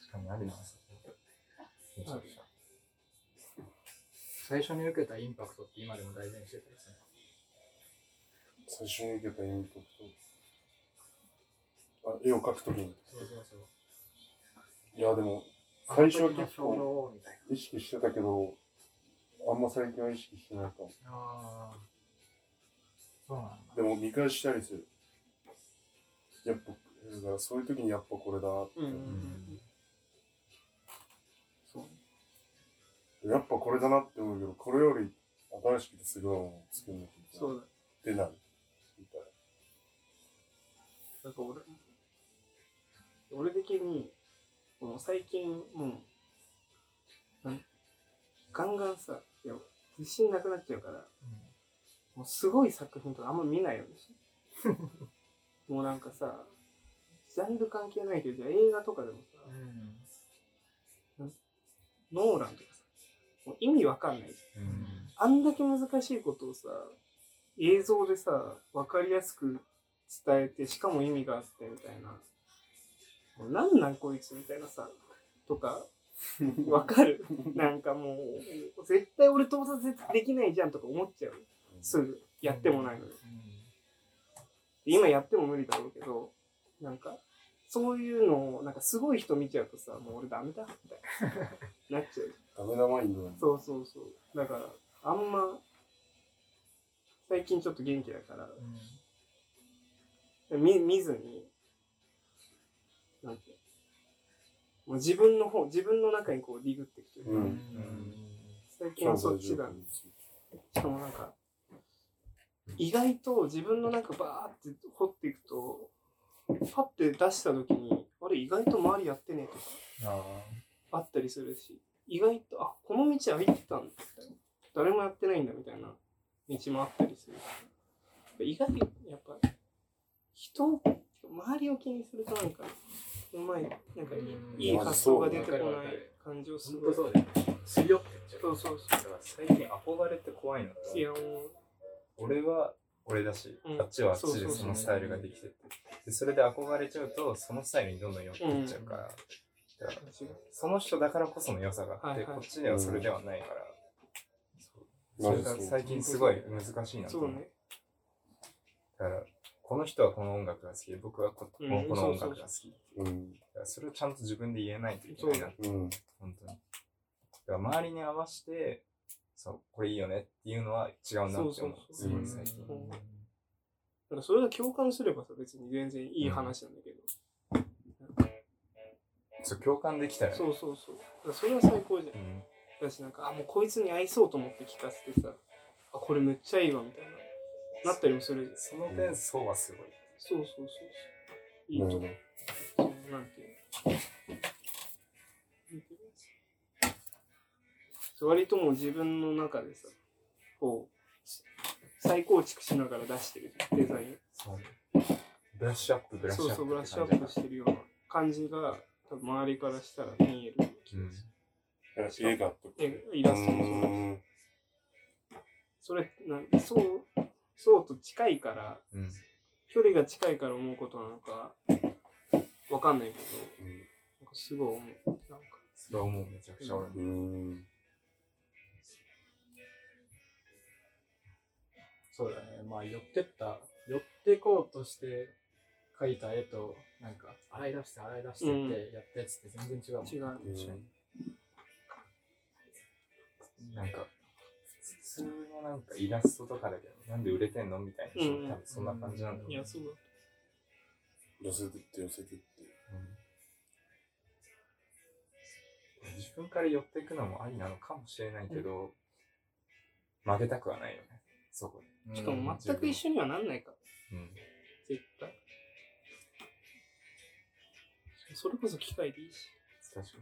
確かにあるな。最初に受けたインパクトって今でも大事にしてたりする。に。最初に受けたインパクト。あ、絵を描くときに。いや、でも、最初は結構意識してたけど、あんま最近は意識してないかも。な。ああ。そうなんだ。でも見返したりする。やっぱ、だからそういう時にやっぱこれだって。うんうん。やっぱこれだなって思うけど、これより新しくてすごいものを作んなきゃいけない。そうだ。ってなる。みたいなんか俺、俺的に、もう最近、もう、なんガンガンさ、いや、自信なくなっちゃうから、もうすごい作品とかあんま見ないようにして。もうなんかさ、ジャンル関係ないけど、じゃあ映画とかでもさ、ノーランとかさ、もう意味わかんない。うん。あんだけ難しいことをさ、映像でさ、わかりやすく伝えて、しかも意味があってみたいな。なんなんこいつみたいなさ、とか、わかる なんかもう、絶対俺盗撮できないじゃんとか思っちゃう。すぐ。やってもないのに。今やっても無理だろうけど、なんか、そういうのを、なんかすごい人見ちゃうとさ、もう俺ダメだ、みたいな。なっちゃう。な。ダメなマインドなんだ。そうそうそう。だから、あんま、最近ちょっと元気だから、見見ずに、もう自分の方、自分の中にこうディグってきてる。うん。最近はそっちだ。しかもなんか、意外と自分の中バーって掘っていくと、パッて出した時に、あれ意外と周りやってねえとかああったりするし、意外と、あ、この道歩いてたんだみたいな。誰もやってないんだみたいな道もあったりする。意外と、やっぱ、人を、周りを気にするとなんか、うまい、なんかいいいい発想が出てこない感じをする。本当そうだよね。強ってっちゃう。そうそう。そだから最近憧れって怖いのがう。いや、もう、俺は俺だし、うん。あっちはあっちでそのスタイルができてて。でそれで憧れちゃうとそのスタイルにどんどん寄っていっちゃうから,、だから違うその人だからこその良さがあって、はいはい。こっちではそれではないから、そうマジそう。それが最近すごい難しいなと思う。そうね。だからこの人はこの音楽が好きで僕はこ,、うんこの音楽が好きうん。だからそれをちゃんと自分で言えないといけないなうん。本当にだから周りに合わせてそうこれいいよねっていうのは違うなって思うすごい最近、うんだからそれが共感すればさ、別に全然いい話なんだけど。そう共感できたらねそうそうそう。だからそれは最高じゃん。うんだしなんか、あ、もうこいつに合いそうと思って聞かせてさ、あ、これめっちゃいいわみたいな。なったりもするじ。その点そうはすごいそうそうそうそう。いいと思ほう。そうなんていうのなんていうのそう割ともう自分の中でさ、こう、再構築しながら出してるデザイン。そうブラッシュアップブラッシュアップそうそう、ブラッシュアップしてるような感じが、多分周りからしたら見える気がする。映画とか。えイラストもそうだしうんそれなんそうそうと近いからじうん距離が近いから思うことなのかわかんないけどなんかすごい思うなんかそれはもうめちゃくちゃ俺もうん。そうだね。まあ、寄ってった、寄ってこうとして描いた絵と、なんか、洗い出して洗い出してってやったやつって全然違うもん。違う。なんか、普通のなんかイラストとかだけど、なんで売れてんのみたいな、うん多分そんな感じなんだろうねいや、そうだ。寄せてって寄せてって。うん自分から寄っていくのもありなのかもしれないけど、曲げたくはないよね、そこで。しかも全く一緒にはなんないから、うん。絶対。それこそ機械でいいし。確か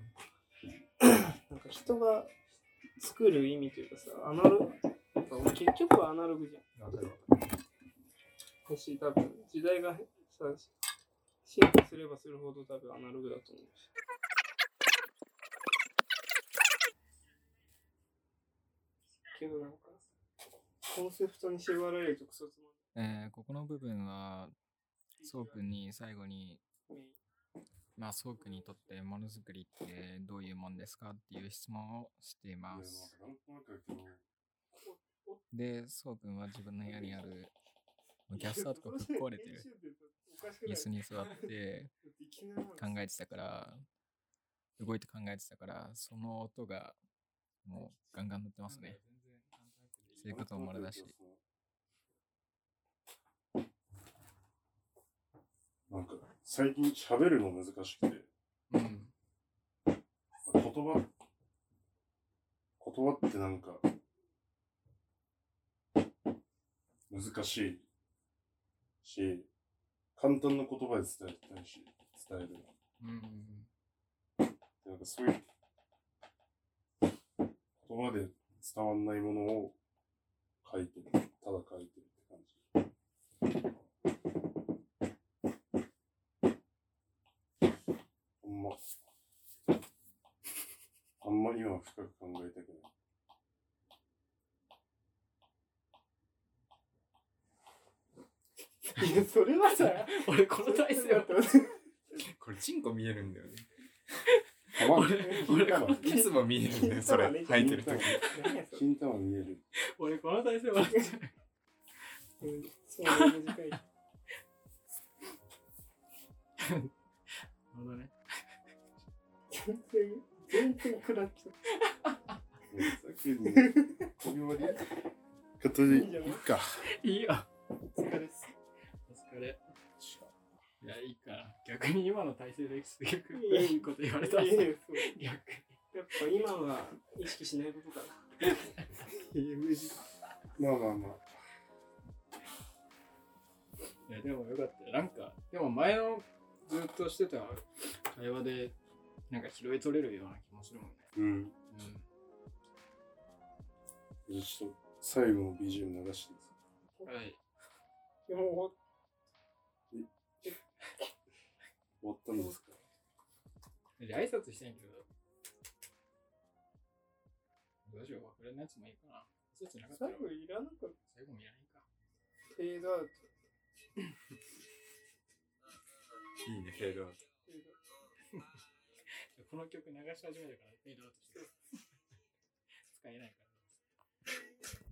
なんか人が作る意味というかさ、アナログ、結局はアナログじゃん。だし、多分時代がさ、進化すればするほど多分アナログだと思うし。けどなんか、コンセプトに縛られるとクソつまんえーここの部分は、そうくん。に最後に、ない。まあ、そうくんにとってものづくりってどういうもんですかっていう質問をしています。で、そうくんは自分の部屋にある、キャスターとかぶっ壊れてる椅子に座って考えてたから、動いて考えてたから、その音がもうガンガン鳴ってますね。そういうこともあれだし。なんか、最近喋るの難しくて、うん。言葉、言葉ってなんか、難しいし、簡単な言葉で伝えたいし、伝える。うん。なんかそういう、言葉で伝わんないものを書いてる。ただ書いてるって感じ。あんま、あんま今は深く考えたくない。いや、それはさ、俺この体勢は待って待ってこれ、チンコ見えるんだよね。俺俺金玉、いつも見えるんだよ、それ。履いてるとき。何やそれ金玉見える。俺この体勢はうん そうね、短い。なるほどね。全然、全然食らっちゃいいか。いいよ。お疲れっす。お疲れ。いや、いいから。逆に今の体勢で結局、いやいいこと言われたらさいやっぱ今は意識しないことかな。まあまあまあ。いや、でもよかったよ。なんか、でも前のずっとしてた会話で、なんか拾い取れるような気もするもんね。うん。じゃあちょっと最後の BGM 流してうん。はい。でも、終わったんですか？で、挨拶したいんやけど、どうしよう、これのやつもいいかな。挨拶なかったら最後いらなかった。最後もいらないか。フェードアウト。いいね、フェードアウト。この曲流し始めたからフェードアウトして使えないから。